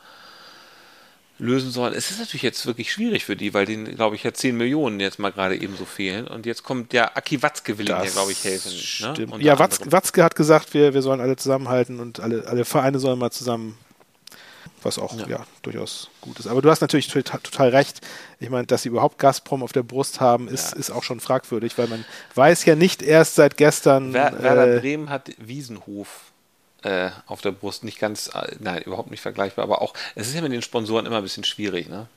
lösen sollen. Es ist natürlich jetzt wirklich schwierig für die, weil denen, glaube ich, ja 10 Millionen jetzt mal gerade eben so fehlen. Und jetzt kommt der Aki Watzke will ihnen ja, glaube ich, helfen. Ne? Ja, Watzke, Watzke, hat gesagt, wir, wir sollen alle zusammenhalten und alle, alle Vereine sollen mal zusammen, was auch ja. ja durchaus gut ist. Aber du hast natürlich total, recht. Ich meine, dass sie überhaupt Gazprom auf der Brust haben, ist, ja. ist auch schon fragwürdig, weil man weiß ja nicht erst seit gestern. Werder äh, Bremen hat Wiesenhof äh, auf der Brust nicht ganz, äh, nein, überhaupt nicht vergleichbar, aber auch, es ist ja mit den Sponsoren immer ein bisschen schwierig, ne?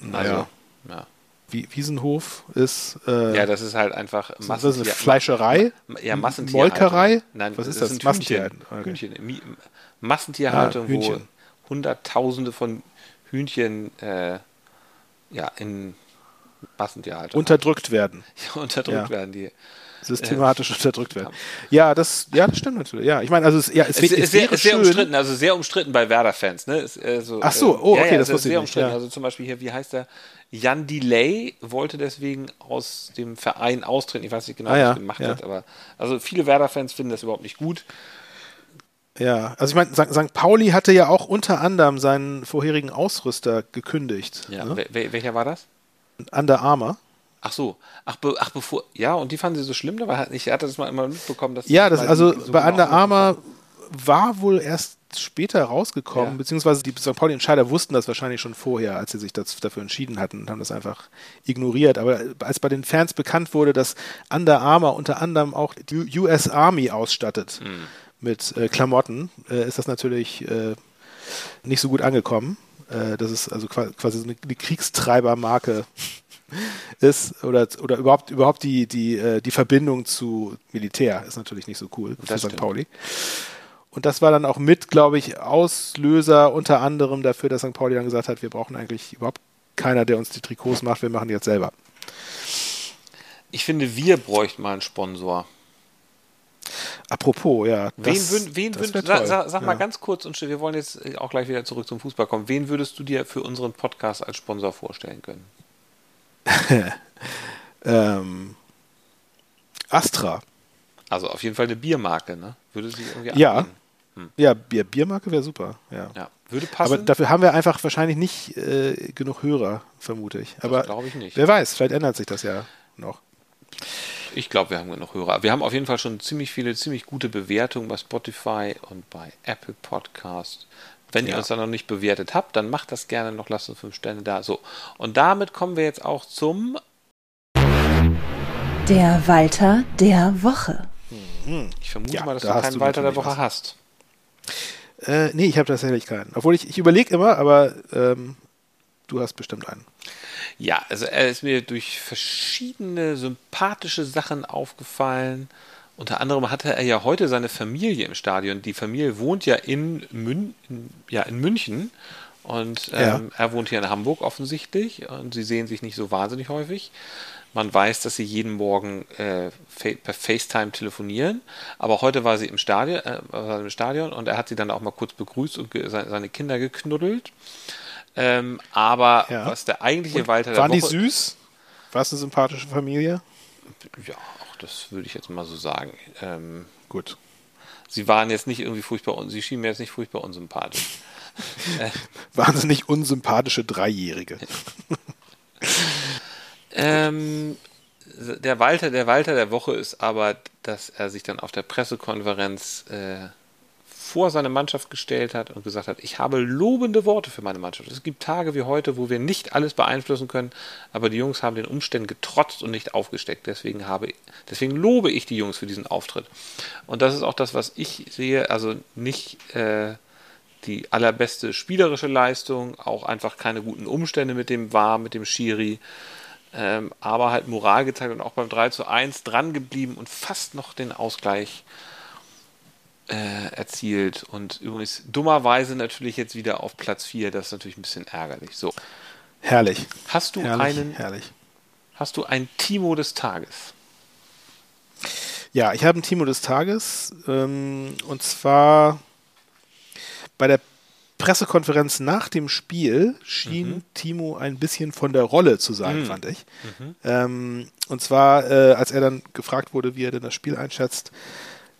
Naja. Also, ja. Wiesenhof ist. Äh, ja, das ist halt einfach Massentier das ist eine Fleischerei? Ja, Massentierhaltung. Molkerei? Nein, was ist das? das Massentierhaltung. Okay. Hühnchen. Massentierhaltung, Hühnchen. wo Hunderttausende von Hühnchen äh, ja, in Massentierhaltung. Unterdrückt werden. Ja, unterdrückt ja. werden die systematisch äh, unterdrückt werden. Ja, das, ja, das stimmt natürlich. Ja, ich meine, also es, ja, es, es, es, es wäre sehr umstritten, also sehr umstritten bei Werder-Fans. Ne? Also, Ach so, oh, okay, ja, ja, das wusste sehr ich umstritten. Ja. Also zum Beispiel hier, wie heißt der? Jan Delay wollte deswegen aus dem Verein austreten. Ich weiß nicht genau, ah, was er gemacht hat, aber also viele Werder-Fans finden das überhaupt nicht gut. Ja, also ich meine, St. Pauli hatte ja auch unter anderem seinen vorherigen Ausrüster gekündigt. Ja, ne? welcher war das? Under Armour. Ach so, ach, be, ach bevor, ja, und die fanden sie so schlimm, aber er hatte das mal immer mitbekommen, dass Ja, das, also so bei Under Armour war wohl erst später rausgekommen, ja. beziehungsweise die St. Pauli-Entscheider wussten das wahrscheinlich schon vorher, als sie sich das, dafür entschieden hatten und haben das einfach ignoriert. Aber als bei den Fans bekannt wurde, dass Under Armour unter anderem auch die US Army ausstattet mhm. Mit äh, Klamotten, äh, ist das natürlich äh, nicht so gut angekommen. Äh, das ist also quasi so eine, eine Kriegstreibermarke ist oder, oder überhaupt, überhaupt die, die, äh, die Verbindung zu Militär ist natürlich nicht so cool für St. Pauli. Und das war dann auch mit, glaube ich, Auslöser unter anderem dafür, dass St. Pauli dann gesagt hat, wir brauchen eigentlich überhaupt keiner, der uns die Trikots macht, wir machen die jetzt selber. Ich finde, wir bräuchten mal einen Sponsor. Apropos, ja. Wen, würd, wen würd, sag, sag, sag ja. mal ganz kurz und wir wollen jetzt auch gleich wieder zurück zum Fußball kommen. Wen würdest du dir für unseren Podcast als Sponsor vorstellen können? ähm, Astra. Also auf jeden Fall eine Biermarke, ne? Würde sich irgendwie Ja. Hm. Ja, Bier, Biermarke wäre super, ja. ja. Würde passen. Aber dafür haben wir einfach wahrscheinlich nicht äh, genug Hörer, vermute ich. Aber glaube ich nicht. Wer weiß, vielleicht ändert sich das ja noch. Ich glaube, wir haben genug Hörer. Wir haben auf jeden Fall schon ziemlich viele, ziemlich gute Bewertungen bei Spotify und bei Apple Podcast. Wenn ja. ihr uns dann noch nicht bewertet habt, dann macht das gerne noch, lasst uns fünf Sterne da. So. Und damit kommen wir jetzt auch zum Der Walter der Woche. Mhm. Ich vermute ja, mal, dass da du keinen Walter der Woche was. hast. Äh, nee, ich habe tatsächlich keinen. Obwohl ich, ich überlege immer, aber ähm, du hast bestimmt einen. Ja, also er ist mir durch verschiedene sympathische Sachen aufgefallen. Unter anderem hatte er ja heute seine Familie im Stadion. Die Familie wohnt ja in, Mün ja, in München und ähm, ja. er wohnt hier in Hamburg offensichtlich und sie sehen sich nicht so wahnsinnig häufig. Man weiß, dass sie jeden Morgen äh, per FaceTime telefonieren, aber heute war sie im Stadion, äh, im Stadion und er hat sie dann auch mal kurz begrüßt und seine Kinder geknuddelt. Ähm, aber ja. was der eigentliche und Walter Waren der Woche, die süß? War es eine sympathische Familie? Ja, das würde ich jetzt mal so sagen. Ähm, Gut. Sie waren jetzt nicht irgendwie furchtbar, sie schienen mir jetzt nicht furchtbar unsympathisch. Wahnsinnig unsympathische Dreijährige. ähm, der Walter, der Walter der Woche ist aber, dass er sich dann auf der Pressekonferenz äh, vor seine Mannschaft gestellt hat und gesagt hat, ich habe lobende Worte für meine Mannschaft. Es gibt Tage wie heute, wo wir nicht alles beeinflussen können, aber die Jungs haben den Umständen getrotzt und nicht aufgesteckt. Deswegen habe, deswegen lobe ich die Jungs für diesen Auftritt. Und das ist auch das, was ich sehe. Also nicht äh, die allerbeste spielerische Leistung, auch einfach keine guten Umstände mit dem War, mit dem Schiri. ähm, aber halt Moral gezeigt und auch beim 3 zu 1 dran geblieben und fast noch den Ausgleich äh, erzielt. Und übrigens dummerweise natürlich jetzt wieder auf Platz 4, das ist natürlich ein bisschen ärgerlich. So. Herrlich. Hast du herrlich, einen herrlich. Hast du ein Timo des Tages? Ja, ich habe ein Timo des Tages ähm, und zwar bei der Pressekonferenz nach dem Spiel schien mhm. Timo ein bisschen von der Rolle zu sein, mhm. fand ich. Mhm. Ähm, und zwar, äh, als er dann gefragt wurde, wie er denn das Spiel einschätzt, äh,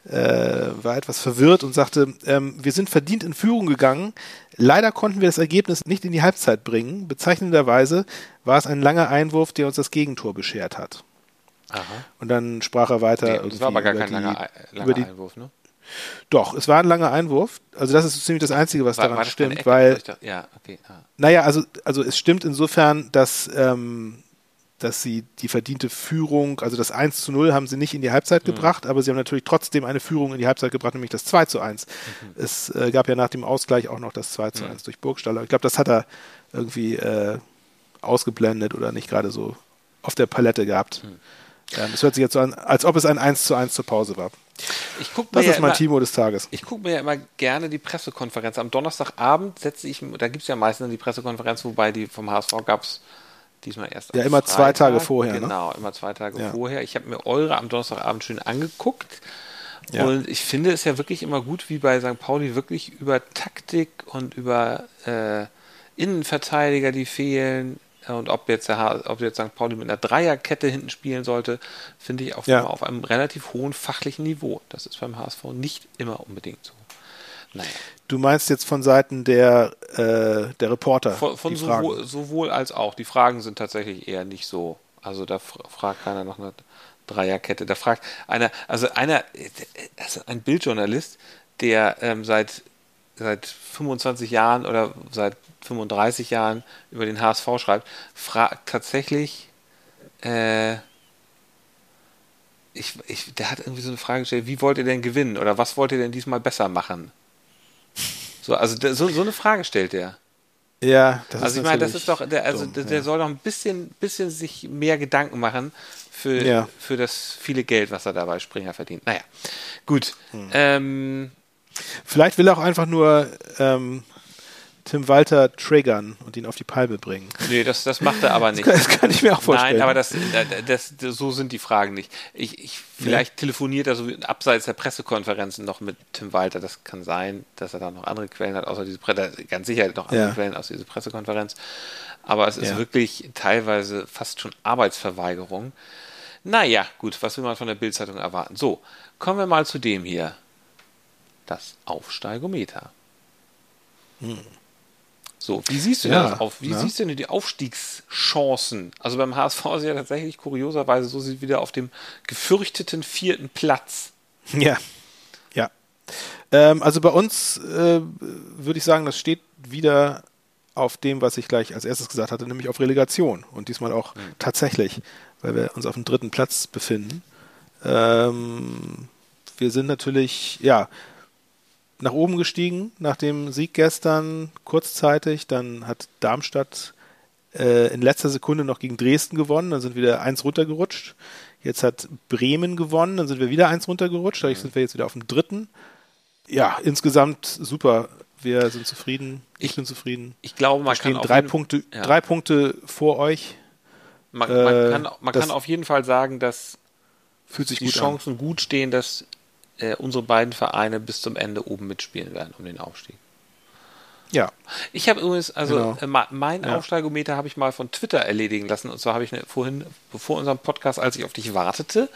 war etwas verwirrt und sagte, ähm, wir sind verdient in Führung gegangen. Leider konnten wir das Ergebnis nicht in die Halbzeit bringen. Bezeichnenderweise war es ein langer Einwurf, der uns das Gegentor beschert hat. Aha. Und dann sprach er weiter. Nee, das war aber gar kein die, langer, langer die, Einwurf, ne? Doch, es war ein langer Einwurf. Also das ist ziemlich das Einzige, was war, daran war stimmt, weil. Ja, okay. Ah. Naja, also, also es stimmt insofern, dass, ähm, dass sie die verdiente Führung, also das 1 zu 0 haben sie nicht in die Halbzeit mhm. gebracht, aber sie haben natürlich trotzdem eine Führung in die Halbzeit gebracht, nämlich das 2 zu 1. Mhm. Es äh, gab ja nach dem Ausgleich auch noch das 2 zu 1 mhm. durch Burgstaller. Ich glaube, das hat er irgendwie äh, ausgeblendet oder nicht gerade so auf der Palette gehabt. Mhm. Ähm, es hört sich jetzt so an, als ob es ein 1 zu 1 zur Pause war. Ich guck das ist ja mein immer, Timo des Tages. Ich gucke mir ja immer gerne die Pressekonferenz. Am Donnerstagabend setze ich, da gibt es ja meistens die Pressekonferenz, wobei die vom HSV gab es diesmal erst. Ja, immer Freitag. zwei Tage vorher. Ne? Genau, ne? immer zwei Tage ja. vorher. Ich habe mir eure am Donnerstagabend schön angeguckt. Ja. Und ich finde es ja wirklich immer gut, wie bei St. Pauli wirklich über Taktik und über äh, Innenverteidiger, die fehlen, und ob jetzt, der, ob jetzt St. Pauli mit einer Dreierkette hinten spielen sollte, finde ich auf, ja. auf einem relativ hohen fachlichen Niveau. Das ist beim HSV nicht immer unbedingt so. Naja. Du meinst jetzt von Seiten der, äh, der Reporter? Von, von sowohl, sowohl, als auch. Die Fragen sind tatsächlich eher nicht so. Also da fragt keiner nach einer Dreierkette. Da fragt einer, also einer, also ein Bildjournalist, der ähm, seit seit 25 Jahren oder seit 35 Jahren über den HSV schreibt, fragt tatsächlich, äh, ich, ich, der hat irgendwie so eine Frage gestellt, wie wollt ihr denn gewinnen oder was wollt ihr denn diesmal besser machen? So, also so, so eine Frage stellt er. Ja, das also ist ich meine, das ist doch, der, also dumm, der, der ja. soll doch ein bisschen, bisschen sich mehr Gedanken machen für, ja. für das viele Geld, was er dabei Springer verdient. Naja, gut. Hm. Ähm, Vielleicht will er auch einfach nur ähm, Tim Walter triggern und ihn auf die Palme bringen. Nee, das, das macht er aber nicht. Das kann, das kann ich mir auch vorstellen. Nein, aber das, das, das, so sind die Fragen nicht. Ich, ich, vielleicht ja. telefoniert er so abseits der Pressekonferenzen noch mit Tim Walter. Das kann sein, dass er da noch andere Quellen hat, außer diese Presse, ganz sicher noch andere ja. Quellen aus dieser Pressekonferenz. Aber es ist ja. wirklich teilweise fast schon Arbeitsverweigerung. Naja, gut, was will man von der Bildzeitung erwarten? So, kommen wir mal zu dem hier das Aufsteigometer. Hm. So, wie siehst du ja, das auf? Wie ja. siehst du denn die Aufstiegschancen? Also beim HSV ist ja tatsächlich kurioserweise so sie wieder auf dem gefürchteten vierten Platz. Ja, ja. Ähm, also bei uns äh, würde ich sagen, das steht wieder auf dem, was ich gleich als erstes gesagt hatte, nämlich auf Relegation. Und diesmal auch mhm. tatsächlich, weil wir uns auf dem dritten Platz befinden. Ähm, wir sind natürlich, ja, nach oben gestiegen nach dem Sieg gestern kurzzeitig. Dann hat Darmstadt äh, in letzter Sekunde noch gegen Dresden gewonnen. Dann sind wir eins runtergerutscht. Jetzt hat Bremen gewonnen. Dann sind wir wieder eins runtergerutscht. Dadurch sind wir jetzt wieder auf dem dritten. Ja, insgesamt super. Wir sind zufrieden. Ich, ich bin zufrieden. Ich glaube, man kann drei Punkte, ja. drei Punkte vor euch. Man, man, äh, kann, man kann auf jeden Fall sagen, dass die Chancen an. gut stehen, dass äh, unsere beiden Vereine bis zum Ende oben mitspielen werden um den Aufstieg. Ja. Ich habe übrigens, also genau. äh, mein ja. Aufsteigometer habe ich mal von Twitter erledigen lassen. Und zwar habe ich ne, vorhin, bevor unserem Podcast, als ich auf dich wartete,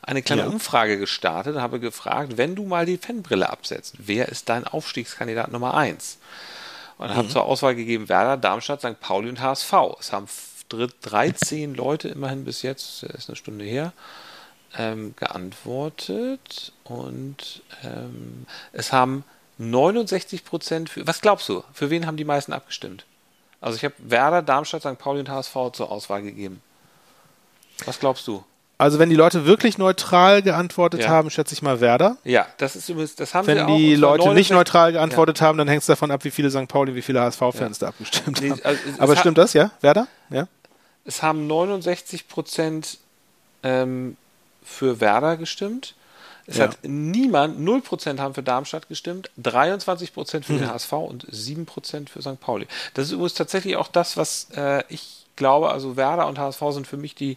eine kleine ja. Umfrage gestartet und habe gefragt, wenn du mal die Fanbrille absetzt, wer ist dein Aufstiegskandidat Nummer 1? Und mhm. habe zur Auswahl gegeben Werder, Darmstadt, St. Pauli und HSV. Es haben 13 Leute immerhin bis jetzt, ist eine Stunde her, ähm, geantwortet und ähm, es haben 69 Prozent für. Was glaubst du? Für wen haben die meisten abgestimmt? Also ich habe Werder, Darmstadt, St. Pauli und HSV zur Auswahl gegeben. Was glaubst du? Also wenn die Leute wirklich neutral geantwortet ja. haben, schätze ich mal Werder. Ja, das ist übrigens, das haben Wenn die Leute nicht neutral geantwortet ja. haben, dann hängt es davon ab, wie viele St. Pauli, wie viele HSV-Fans ja. da abgestimmt nee, haben. Also Aber stimmt das, ja? Werder? Ja? es haben 69 Prozent ähm, für Werder gestimmt. Es ja. hat niemand, 0% haben für Darmstadt gestimmt, 23% für mhm. den HSV und 7% für St. Pauli. Das ist übrigens tatsächlich auch das, was äh, ich glaube, also Werder und HSV sind für mich die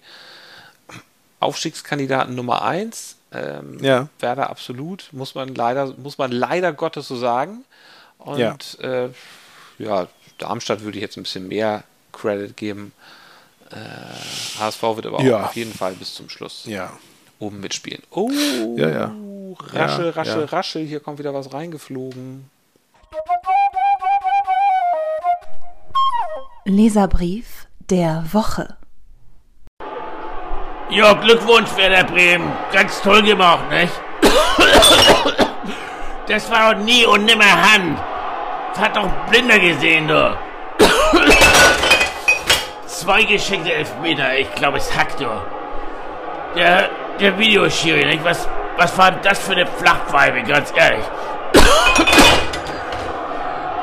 Aufstiegskandidaten Nummer 1. Ähm, ja. Werder absolut, muss man leider, muss man leider Gottes so sagen. Und ja, äh, ja Darmstadt würde ich jetzt ein bisschen mehr Credit geben. Äh, HSV wird aber auch auf jeden Fall bis zum Schluss ja. Oben mitspielen. Oh, ja, ja. raschel, raschel, raschel, hier kommt wieder was reingeflogen. Leserbrief der Woche. Ja, Glückwunsch, Werder Bremen. Ganz toll gemacht, nicht? Das war doch nie und nimmer Hand. Das hat doch Blinder gesehen, du. Zwei geschickte Elfmeter, ich glaube, es hackt, du. Der, der Videoschiri, nicht? Was, was war das für eine Flachpfeife, ganz ehrlich?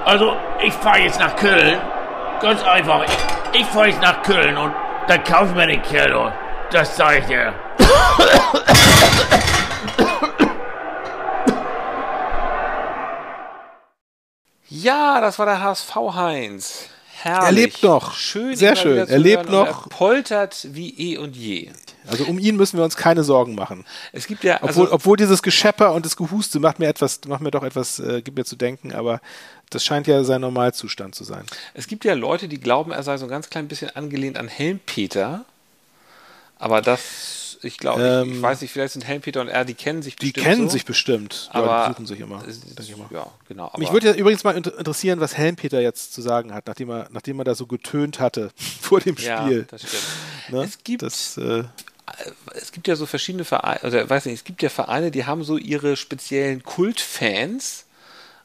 Also, ich fahre jetzt nach Köln. Ganz einfach. Ich, ich fahre jetzt nach Köln und dann kaufe ich mir den Kerl. Das sag ich dir. Ja, das war der HSV Heinz. Herrlich. Er lebt noch. Schön, sehr schön. Er lebt noch. Er poltert wie eh und je. Also um ihn müssen wir uns keine Sorgen machen. Es gibt ja, also obwohl, obwohl dieses Geschepper und das Gehuste macht mir etwas, macht mir doch etwas, äh, gibt mir zu denken, aber das scheint ja sein Normalzustand zu sein. Es gibt ja Leute, die glauben, er sei so ein ganz klein bisschen angelehnt an Helmpeter. Aber das, ich glaube, ähm, ich, ich, weiß nicht, vielleicht sind Helmpeter und er, die kennen sich bestimmt. Die kennen so. sich bestimmt. Aber ja, die suchen sich immer. Ja, genau. Mich würde ja übrigens mal interessieren, was Helmpeter jetzt zu sagen hat, nachdem er, nachdem er da so getönt hatte vor dem Spiel. Ja, das stimmt. Ne? Es gibt. Das, äh, es gibt ja so verschiedene Vereine, oder weiß nicht, es gibt ja Vereine, die haben so ihre speziellen Kultfans.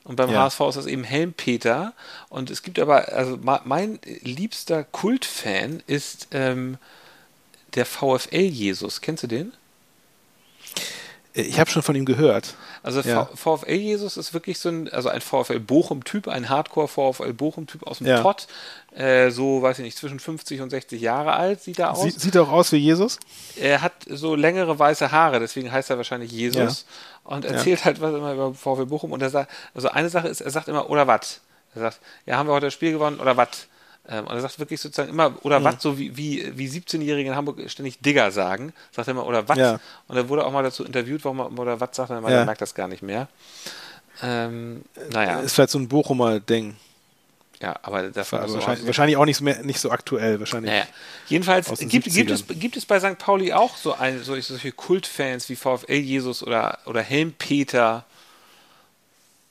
Und beim ja. HSV ist das eben Helmpeter. Und es gibt aber, also mein liebster Kultfan ist ähm, der VfL-Jesus. Kennst du den? Ich habe schon von ihm gehört. Also ja. VfL-Jesus ist wirklich so ein, also ein VfL-Bochum-Typ, ein Hardcore-VfL-Bochum-Typ aus dem ja. Pott. Äh, so, weiß ich nicht, zwischen 50 und 60 Jahre alt sieht er aus. Sie, sieht er auch aus wie Jesus? Er hat so längere weiße Haare, deswegen heißt er wahrscheinlich Jesus. Ja. Und erzählt halt was immer über VfL Bochum. Und er sagt, also eine Sache ist, er sagt immer, oder was? Er sagt, ja, haben wir heute das Spiel gewonnen, oder was? Ähm, und er sagt wirklich sozusagen immer, oder mhm. was, so wie, wie, wie 17-Jährige in Hamburg ständig Digger sagen, sagt er immer, oder was. Ja. Und er wurde auch mal dazu interviewt, warum er oder was sagt, er immer, ja. er merkt das gar nicht mehr. Ähm, naja. Ist vielleicht so ein Bochumer Ding. Ja, aber das war also wahrscheinlich, wahrscheinlich, auch nicht, mehr, nicht so aktuell. Wahrscheinlich naja. Jedenfalls gibt, gibt, es, gibt es bei St. Pauli auch so ein, solche, solche Kultfans wie VfL Jesus oder, oder Helm Peter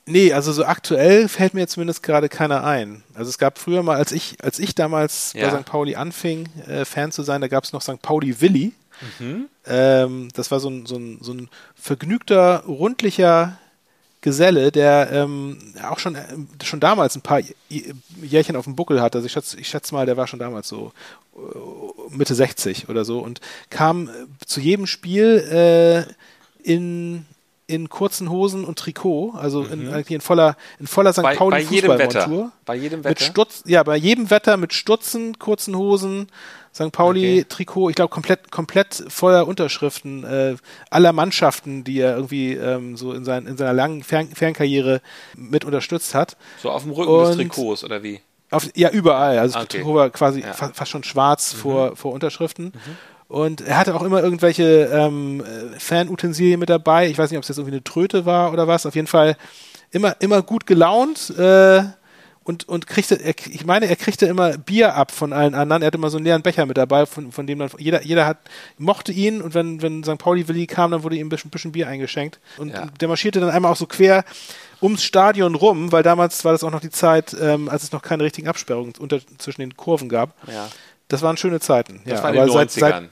Nee, also so aktuell fällt mir zumindest gerade keiner ein. Also es gab früher mal, als ich, als ich damals ja. bei St. Pauli anfing, äh, Fan zu sein, da gab es noch St. Pauli Willi. Mhm. Ähm, das war so ein, so, ein, so ein vergnügter, rundlicher Geselle, der ähm, auch schon, äh, schon damals ein paar Jährchen auf dem Buckel hatte. Also ich schätze, ich schätze mal, der war schon damals so äh, Mitte 60 oder so und kam äh, zu jedem Spiel äh, in in kurzen Hosen und Trikot, also mhm. in, in, voller, in voller St. Bei, Pauli bei jedem Wetter. Bei jedem Wetter. Mit Stutz, ja, bei jedem Wetter mit Stutzen, kurzen Hosen, St. Pauli okay. Trikot, ich glaube komplett, komplett voller Unterschriften äh, aller Mannschaften, die er irgendwie ähm, so in, sein, in seiner langen Fern Fernkarriere mit unterstützt hat. So auf dem Rücken und des Trikots oder wie? Auf, ja, überall. Also okay. das Trikot war quasi ja. fast, fast, schon schwarz mhm. vor, vor Unterschriften. Mhm. Und er hatte auch immer irgendwelche ähm, Fanutensilien mit dabei. Ich weiß nicht, ob es jetzt irgendwie eine Tröte war oder was. Auf jeden Fall immer, immer gut gelaunt. Äh, und, und kriegte, er, ich meine, er kriegte immer Bier ab von allen anderen. Er hatte immer so einen leeren Becher mit dabei, von, von dem dann jeder, jeder hat, mochte ihn und wenn, wenn St. Pauli Willi kam, dann wurde ihm ein bisschen, bisschen Bier eingeschenkt. Und ja. der marschierte dann einmal auch so quer ums Stadion rum, weil damals war das auch noch die Zeit, ähm, als es noch keine richtigen Absperrungen unter, zwischen den Kurven gab. Ja. Das waren schöne Zeiten. Das ja, war aber seit, seit,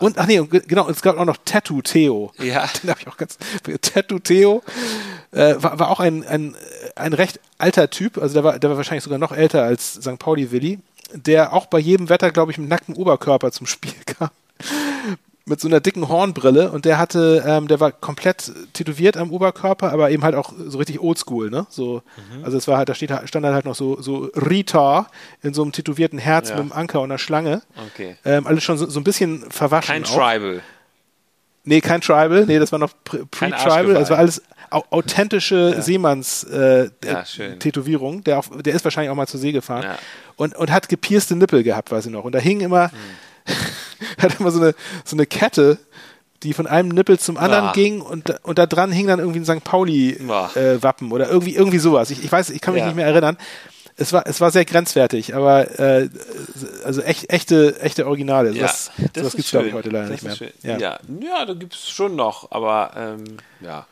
und ach nee, genau, es gab auch noch Tattoo Theo. Ja. Den habe ich auch ganz. Tattoo Theo äh, war, war auch ein, ein, ein recht alter Typ, also der war, der war wahrscheinlich sogar noch älter als St. Pauli Willi, der auch bei jedem Wetter, glaube ich, mit nacktem Oberkörper zum Spiel kam. Mit so einer dicken Hornbrille und der hatte, ähm, der war komplett tätowiert am Oberkörper, aber eben halt auch so richtig oldschool, ne? So, mhm. also es war halt, da steht, stand halt noch so, so Rita in so einem tätowierten Herz ja. mit einem Anker und einer Schlange. Okay. Ähm, alles schon so, so ein bisschen verwaschen. Kein auch. Tribal. Nee, kein Tribal, nee, das war noch Pre-Tribal, das war alles authentische ja. Seemanns-Tätowierung. Äh, ja, der, der ist wahrscheinlich auch mal zur See gefahren ja. und, und hat gepierste Nippel gehabt, weiß ich noch. Und da hing immer, mhm. hat immer so eine, so eine Kette, die von einem Nippel zum anderen ah. ging und, und da dran hing dann irgendwie ein St. Pauli-Wappen äh, oder irgendwie, irgendwie sowas. Ich, ich weiß, ich kann mich nicht mehr erinnern es war, es war sehr grenzwertig, aber äh, also echt, echte, echte Originale. Ja, das, das gibt es, glaube ich, heute leider das nicht mehr. Ja. ja, ja, da gibt es schon noch, aber ähm, ja.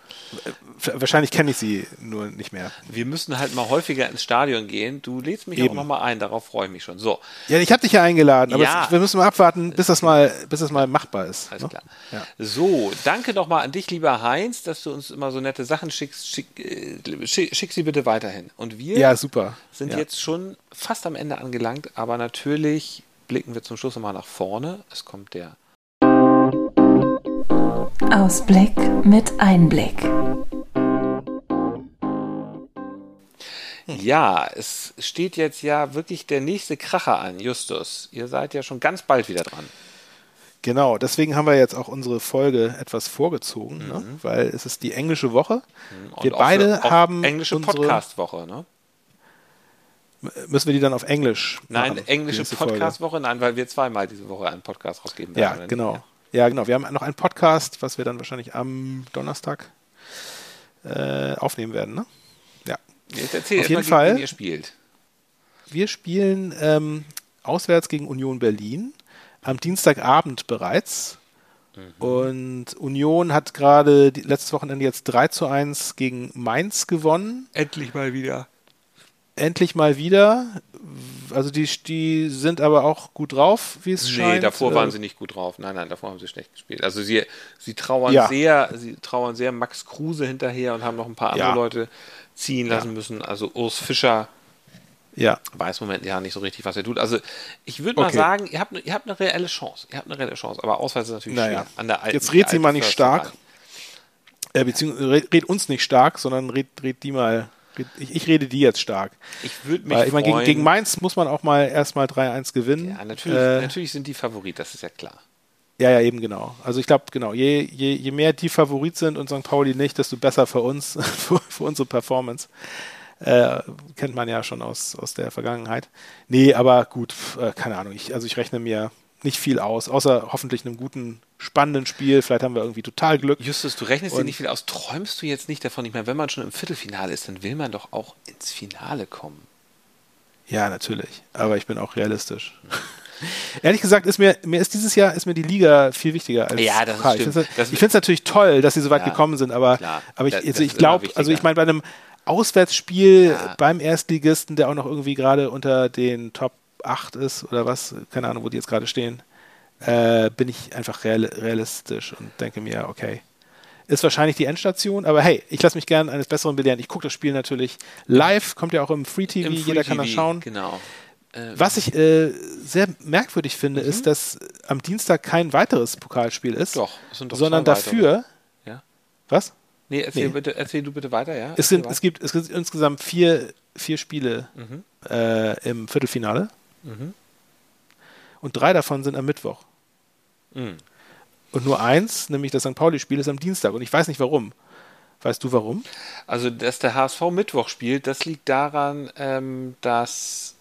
Wahrscheinlich kenne ich sie nur nicht mehr. Wir müssen halt mal häufiger ins Stadion gehen. Du lädst mich Eben. auch nochmal ein, darauf freue ich mich schon. So. Ja, ich habe dich ja eingeladen, aber ja. Es, wir müssen mal abwarten, bis das mal, bis das mal machbar ist. Alles ne? klar. Ja. So, danke nochmal an dich, lieber Heinz, dass du uns immer so nette Sachen schickst. Schick, äh, schick, schick sie bitte weiterhin. Und wir ja, super. sind ja. jetzt schon fast am Ende angelangt, aber natürlich blicken wir zum Schluss nochmal nach vorne. Es kommt der Ausblick mit Einblick. Ja, es steht jetzt ja wirklich der nächste Kracher an, Justus. Ihr seid ja schon ganz bald wieder dran. Genau, deswegen haben wir jetzt auch unsere Folge etwas vorgezogen, ne? mhm. ne? weil es ist die englische Woche. Mhm. Und wir beide für, haben englische Podcast-Woche, ne? Müssen wir die dann auf Englisch Nein, machen, englische Podcast-Woche, nein, weil wir zweimal diese Woche einen Podcast rausgeben werden. Ja, genau. Ja, genau. Wir haben noch einen Podcast, was wir dann wahrscheinlich am Donnerstag äh, aufnehmen werden, ne? Ja. Jetzt erzähl Auf jeden mal, Fall. Gegen ihr spielt. Wir spielen ähm, auswärts gegen Union Berlin am Dienstagabend bereits. Mhm. Und Union hat gerade letztes Wochenende jetzt 3 zu 1 gegen Mainz gewonnen. Endlich mal wieder endlich mal wieder. Also die, die sind aber auch gut drauf, wie es nee, scheint. Nee, davor waren äh, sie nicht gut drauf. Nein, nein, davor haben sie schlecht gespielt. Also sie, sie trauern ja. sehr, sie trauern sehr Max Kruse hinterher und haben noch ein paar andere ja. Leute ziehen lassen ja. müssen. Also Urs Fischer ja. weiß im Moment ja nicht so richtig, was er tut. Also ich würde mal okay. sagen, ihr habt, ne, ihr habt eine reelle Chance. Ihr habt eine reelle Chance, aber Ausweis ist natürlich naja. schwer. An der alten, Jetzt redet sie mal nicht stark. Äh, beziehungsweise red, red, uns nicht stark, sondern red, red die mal ich, ich, rede die jetzt stark. Ich würde mich Weil, ich meine, gegen, gegen, Mainz muss man auch mal erstmal 3-1 gewinnen. Ja, natürlich, äh, natürlich sind die Favorit, das ist ja klar. Ja, ja, eben genau. Also ich glaube, genau, je, je, je mehr die Favorit sind und St. Pauli nicht, desto besser für uns, für, für unsere Performance. Äh, kennt man ja schon aus, aus der Vergangenheit. Nee, aber gut, äh, keine Ahnung. Ich, also ich rechne mir nicht viel aus, außer hoffentlich einem guten, spannenden Spiel. Vielleicht haben wir irgendwie total Glück. Justus, du rechnest dir nicht viel aus. Träumst du jetzt nicht davon? Ich meine, wenn man schon im Viertelfinale ist, dann will man doch auch ins Finale kommen. Ja, natürlich. Aber ich bin auch realistisch. Ehrlich gesagt ist mir, mir ist dieses Jahr ist mir die Liga viel wichtiger als ja, das Pokal. stimmt. Ich finde es natürlich toll, dass sie so weit ja, gekommen sind, aber, aber ich, also ich glaube, also ich meine bei einem Auswärtsspiel ja. beim Erstligisten, der auch noch irgendwie gerade unter den Top 8 ist oder was, keine Ahnung, wo die jetzt gerade stehen, äh, bin ich einfach real, realistisch und denke mir, okay, ist wahrscheinlich die Endstation, aber hey, ich lasse mich gerne eines Besseren belehren. Ich gucke das Spiel natürlich live, kommt ja auch im Free TV, Im Free jeder kann das schauen. Genau. Ähm. Was ich äh, sehr merkwürdig finde, mhm. ist, dass am Dienstag kein weiteres Pokalspiel ist, doch, sondern dafür. Ja? Was? Nee, erzähl, nee. Bitte, erzähl du bitte weiter, ja? Es, sind, es, gibt, es gibt insgesamt vier, vier Spiele mhm. äh, im Viertelfinale. Mhm. Und drei davon sind am Mittwoch. Mhm. Und nur eins, nämlich das St. Pauli-Spiel, ist am Dienstag. Und ich weiß nicht warum. Weißt du warum? Also, dass der HSV Mittwoch spielt, das liegt daran, ähm, dass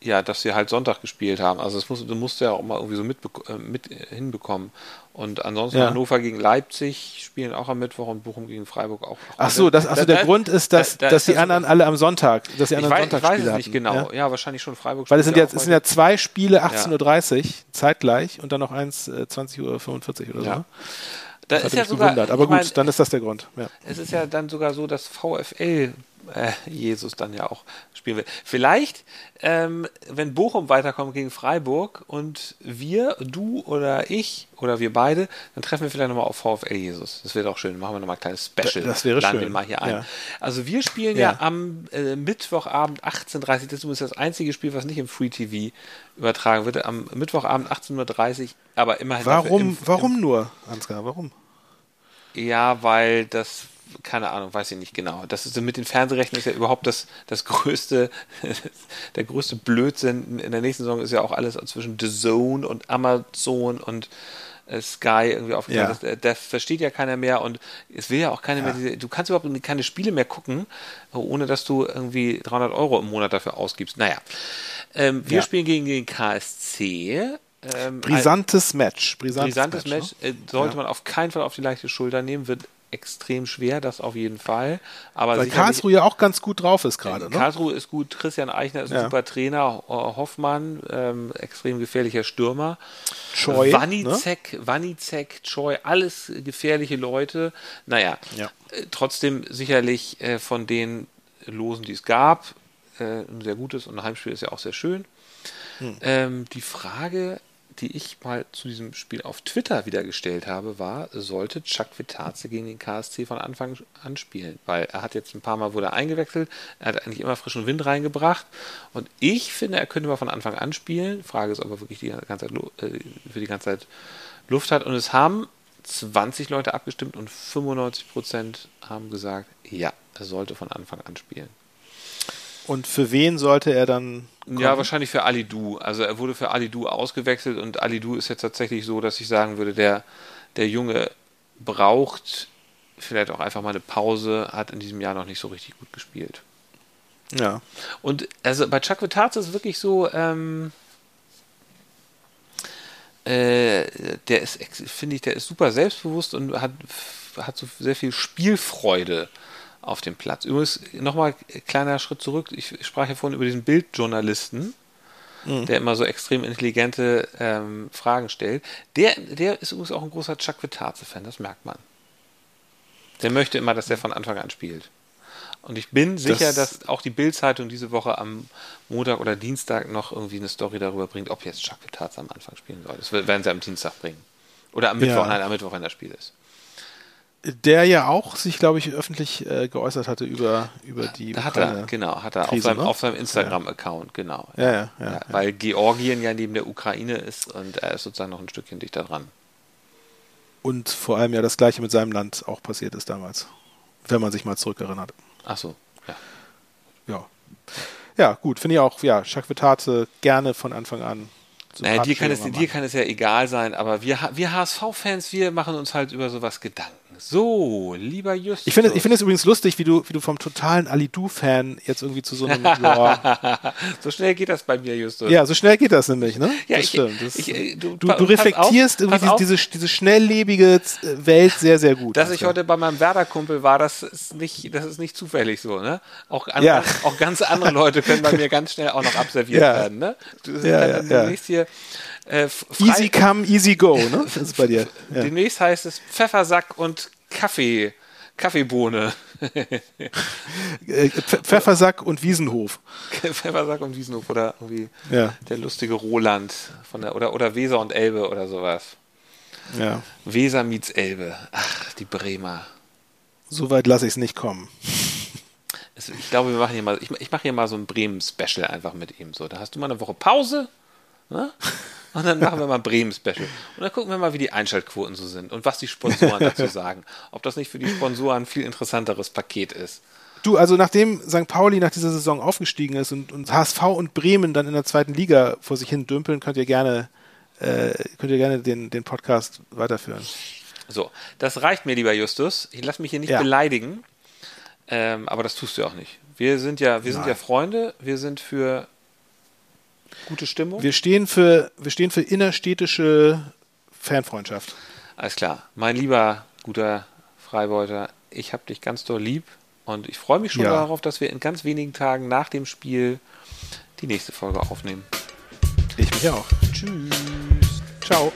ja, dass sie halt Sonntag gespielt haben. Also das muss, du musst ja auch mal irgendwie so mit, äh, mit hinbekommen. Und ansonsten ja. Hannover gegen Leipzig spielen auch am Mittwoch und Bochum gegen Freiburg auch. Ach so, das, also da, der da, Grund ist, dass, da, dass die anderen alle am Sonntag, dass die anderen ich weiß, Sonntag ich weiß es nicht genau. Ja? ja? wahrscheinlich schon Freiburg. Weil es sind ja, es sind ja zwei Spiele 18.30 Uhr zeitgleich und dann noch eins äh, 20.45 Uhr oder so. Ne? Da ist ja sogar, gewundert. Aber gut, mein, dann ist das der Grund. Ja. Es ist ja dann sogar so, dass VfL äh, Jesus dann ja auch spielen will. Vielleicht, ähm, wenn Bochum weiterkommt gegen Freiburg und wir, du oder ich oder wir beide, dann treffen wir vielleicht nochmal auf VfL Jesus. Das wäre doch schön. Machen wir nochmal ein kleines Special. Das wäre Laden schön. Wir mal hier ein. Ja. Also wir spielen ja, ja am äh, Mittwochabend 18.30 Uhr. Das ist das einzige Spiel, was nicht im Free TV übertragen wird. Am Mittwochabend 18.30 Uhr, aber immerhin. Warum, im, im, warum nur, Ansgar? Warum? Ja, weil das keine Ahnung, weiß ich nicht genau. Das ist mit den Fernsehrechten ist ja überhaupt das, das größte, der größte Blödsinn. In der nächsten Saison ist ja auch alles zwischen The Zone und Amazon und äh, Sky irgendwie aufgeteilt. Ja. Das, das, versteht ja keiner mehr und es will ja auch keiner ja. mehr diese, du kannst überhaupt keine Spiele mehr gucken, ohne dass du irgendwie 300 Euro im Monat dafür ausgibst. Naja, ähm, wir ja. spielen gegen den KSC. Ähm, brisantes Match. Brisantes, brisantes Match, Match ne? äh, sollte man auf keinen Fall auf die leichte Schulter nehmen, wird extrem schwer, das auf jeden Fall. Aber Weil Karlsruhe ja auch ganz gut drauf ist gerade. Ne? Karlsruhe ist gut, Christian Eichner ist ein ja. super Trainer, Hoffmann, ähm, extrem gefährlicher Stürmer. Choi. Wanizek, ne? Wanizek, Choi, alles gefährliche Leute. Naja, ja. äh, trotzdem sicherlich äh, von den Losen, die es gab, äh, ein sehr gutes und ein Heimspiel ist ja auch sehr schön. Hm. Ähm, die Frage die ich mal zu diesem Spiel auf Twitter wieder gestellt habe, war, sollte Chuck Vitaze gegen den KSC von Anfang an spielen? Weil er hat jetzt ein paar Mal wurde eingewechselt, er hat eigentlich immer frischen Wind reingebracht und ich finde, er könnte mal von Anfang an spielen. Frage ist, ob er wirklich die ganze Zeit, äh, für die ganze Zeit Luft hat und es haben 20 Leute abgestimmt und 95 Prozent haben gesagt, ja, er sollte von Anfang an spielen. Und für wen sollte er dann Kommen? Ja, wahrscheinlich für Alidu. Also er wurde für Alidu ausgewechselt und Alidu ist jetzt tatsächlich so, dass ich sagen würde, der, der Junge braucht vielleicht auch einfach mal eine Pause, hat in diesem Jahr noch nicht so richtig gut gespielt. Ja. Und also bei Chuck Vitaze ist es wirklich so, ähm, äh, der ist, finde ich, der ist super selbstbewusst und hat, hat so sehr viel Spielfreude auf dem Platz. Übrigens, nochmal kleiner Schritt zurück. Ich sprach ja vorhin über diesen Bildjournalisten, mhm. der immer so extrem intelligente ähm, Fragen stellt. Der, der ist übrigens auch ein großer Chuck Vitaze-Fan, das merkt man. Der möchte immer, dass der von Anfang an spielt. Und ich bin sicher, das dass auch die Bild-Zeitung diese Woche am Montag oder Dienstag noch irgendwie eine Story darüber bringt, ob jetzt Chuck Vitaze am Anfang spielen soll. Das werden sie am Dienstag bringen. Oder am Mittwoch, ja. nein, am Mittwoch, wenn das Spiel ist der ja auch sich, glaube ich, öffentlich äh, geäußert hatte über, über die. Da hat er, genau, hat er Krise, auf seinem, ne? seinem Instagram-Account, genau. Ja, ja, ja, ja, Weil Georgien ja neben der Ukraine ist und er ist sozusagen noch ein Stückchen dichter dran. Und vor allem ja das Gleiche mit seinem Land auch passiert ist damals, wenn man sich mal zurückerinnert. Ach so, ja. Ja. Ja, gut, finde ich auch, ja, Vitate gerne von Anfang an naja, dir kann, es, dir kann es ja egal sein, aber wir, wir HSV-Fans, wir machen uns halt über sowas Gedanken. So, lieber Justus. Ich finde ich find es übrigens lustig, wie du, wie du vom totalen Ali-Du-Fan jetzt irgendwie zu so einem. ja. so schnell geht das bei mir, Justus. Ja, so schnell geht das nämlich, ne? Ja, das ich, stimmt. Das, ich, äh, du, du, du reflektierst auf, irgendwie diese, diese, diese, schnelllebige Welt sehr, sehr gut. Dass ich heute bei meinem Werder-Kumpel war, das ist, nicht, das ist nicht zufällig so, ne? Auch, an, ja. auch ganz andere Leute können bei mir ganz schnell auch noch abserviert ja. werden, ne? Du ja, ja, ja. hier. Äh, easy come, easy go, ne? Das ist bei dir. Ja. Demnächst heißt es Pfeffersack und Kaffee. Kaffeebohne. Äh, Pfeffersack und Wiesenhof. Pfeffersack und Wiesenhof oder irgendwie ja. der lustige Roland von der oder oder Weser und Elbe oder sowas. Ja. Weser meets Elbe. Ach, die Bremer. So weit lasse ich es nicht kommen. ich glaube, wir machen hier mal, ich, ich mache hier mal so ein Bremen-Special einfach mit ihm. So, da hast du mal eine Woche Pause. Ne? Und dann machen wir mal Bremen-Special. Und dann gucken wir mal, wie die Einschaltquoten so sind und was die Sponsoren dazu sagen. Ob das nicht für die Sponsoren ein viel interessanteres Paket ist. Du, also nachdem St. Pauli nach dieser Saison aufgestiegen ist und, und HSV und Bremen dann in der zweiten Liga vor sich hin dümpeln, könnt ihr gerne, äh, könnt ihr gerne den, den Podcast weiterführen. So, das reicht mir, lieber Justus. Ich lasse mich hier nicht ja. beleidigen. Ähm, aber das tust du auch nicht. Wir sind ja, wir sind ja Freunde, wir sind für Gute Stimmung? Wir stehen für, wir stehen für innerstädtische Fanfreundschaft. Alles klar. Mein lieber, guter Freibeuter, ich habe dich ganz doll lieb und ich freue mich schon ja. darauf, dass wir in ganz wenigen Tagen nach dem Spiel die nächste Folge aufnehmen. Ich mich auch. Tschüss. Ciao.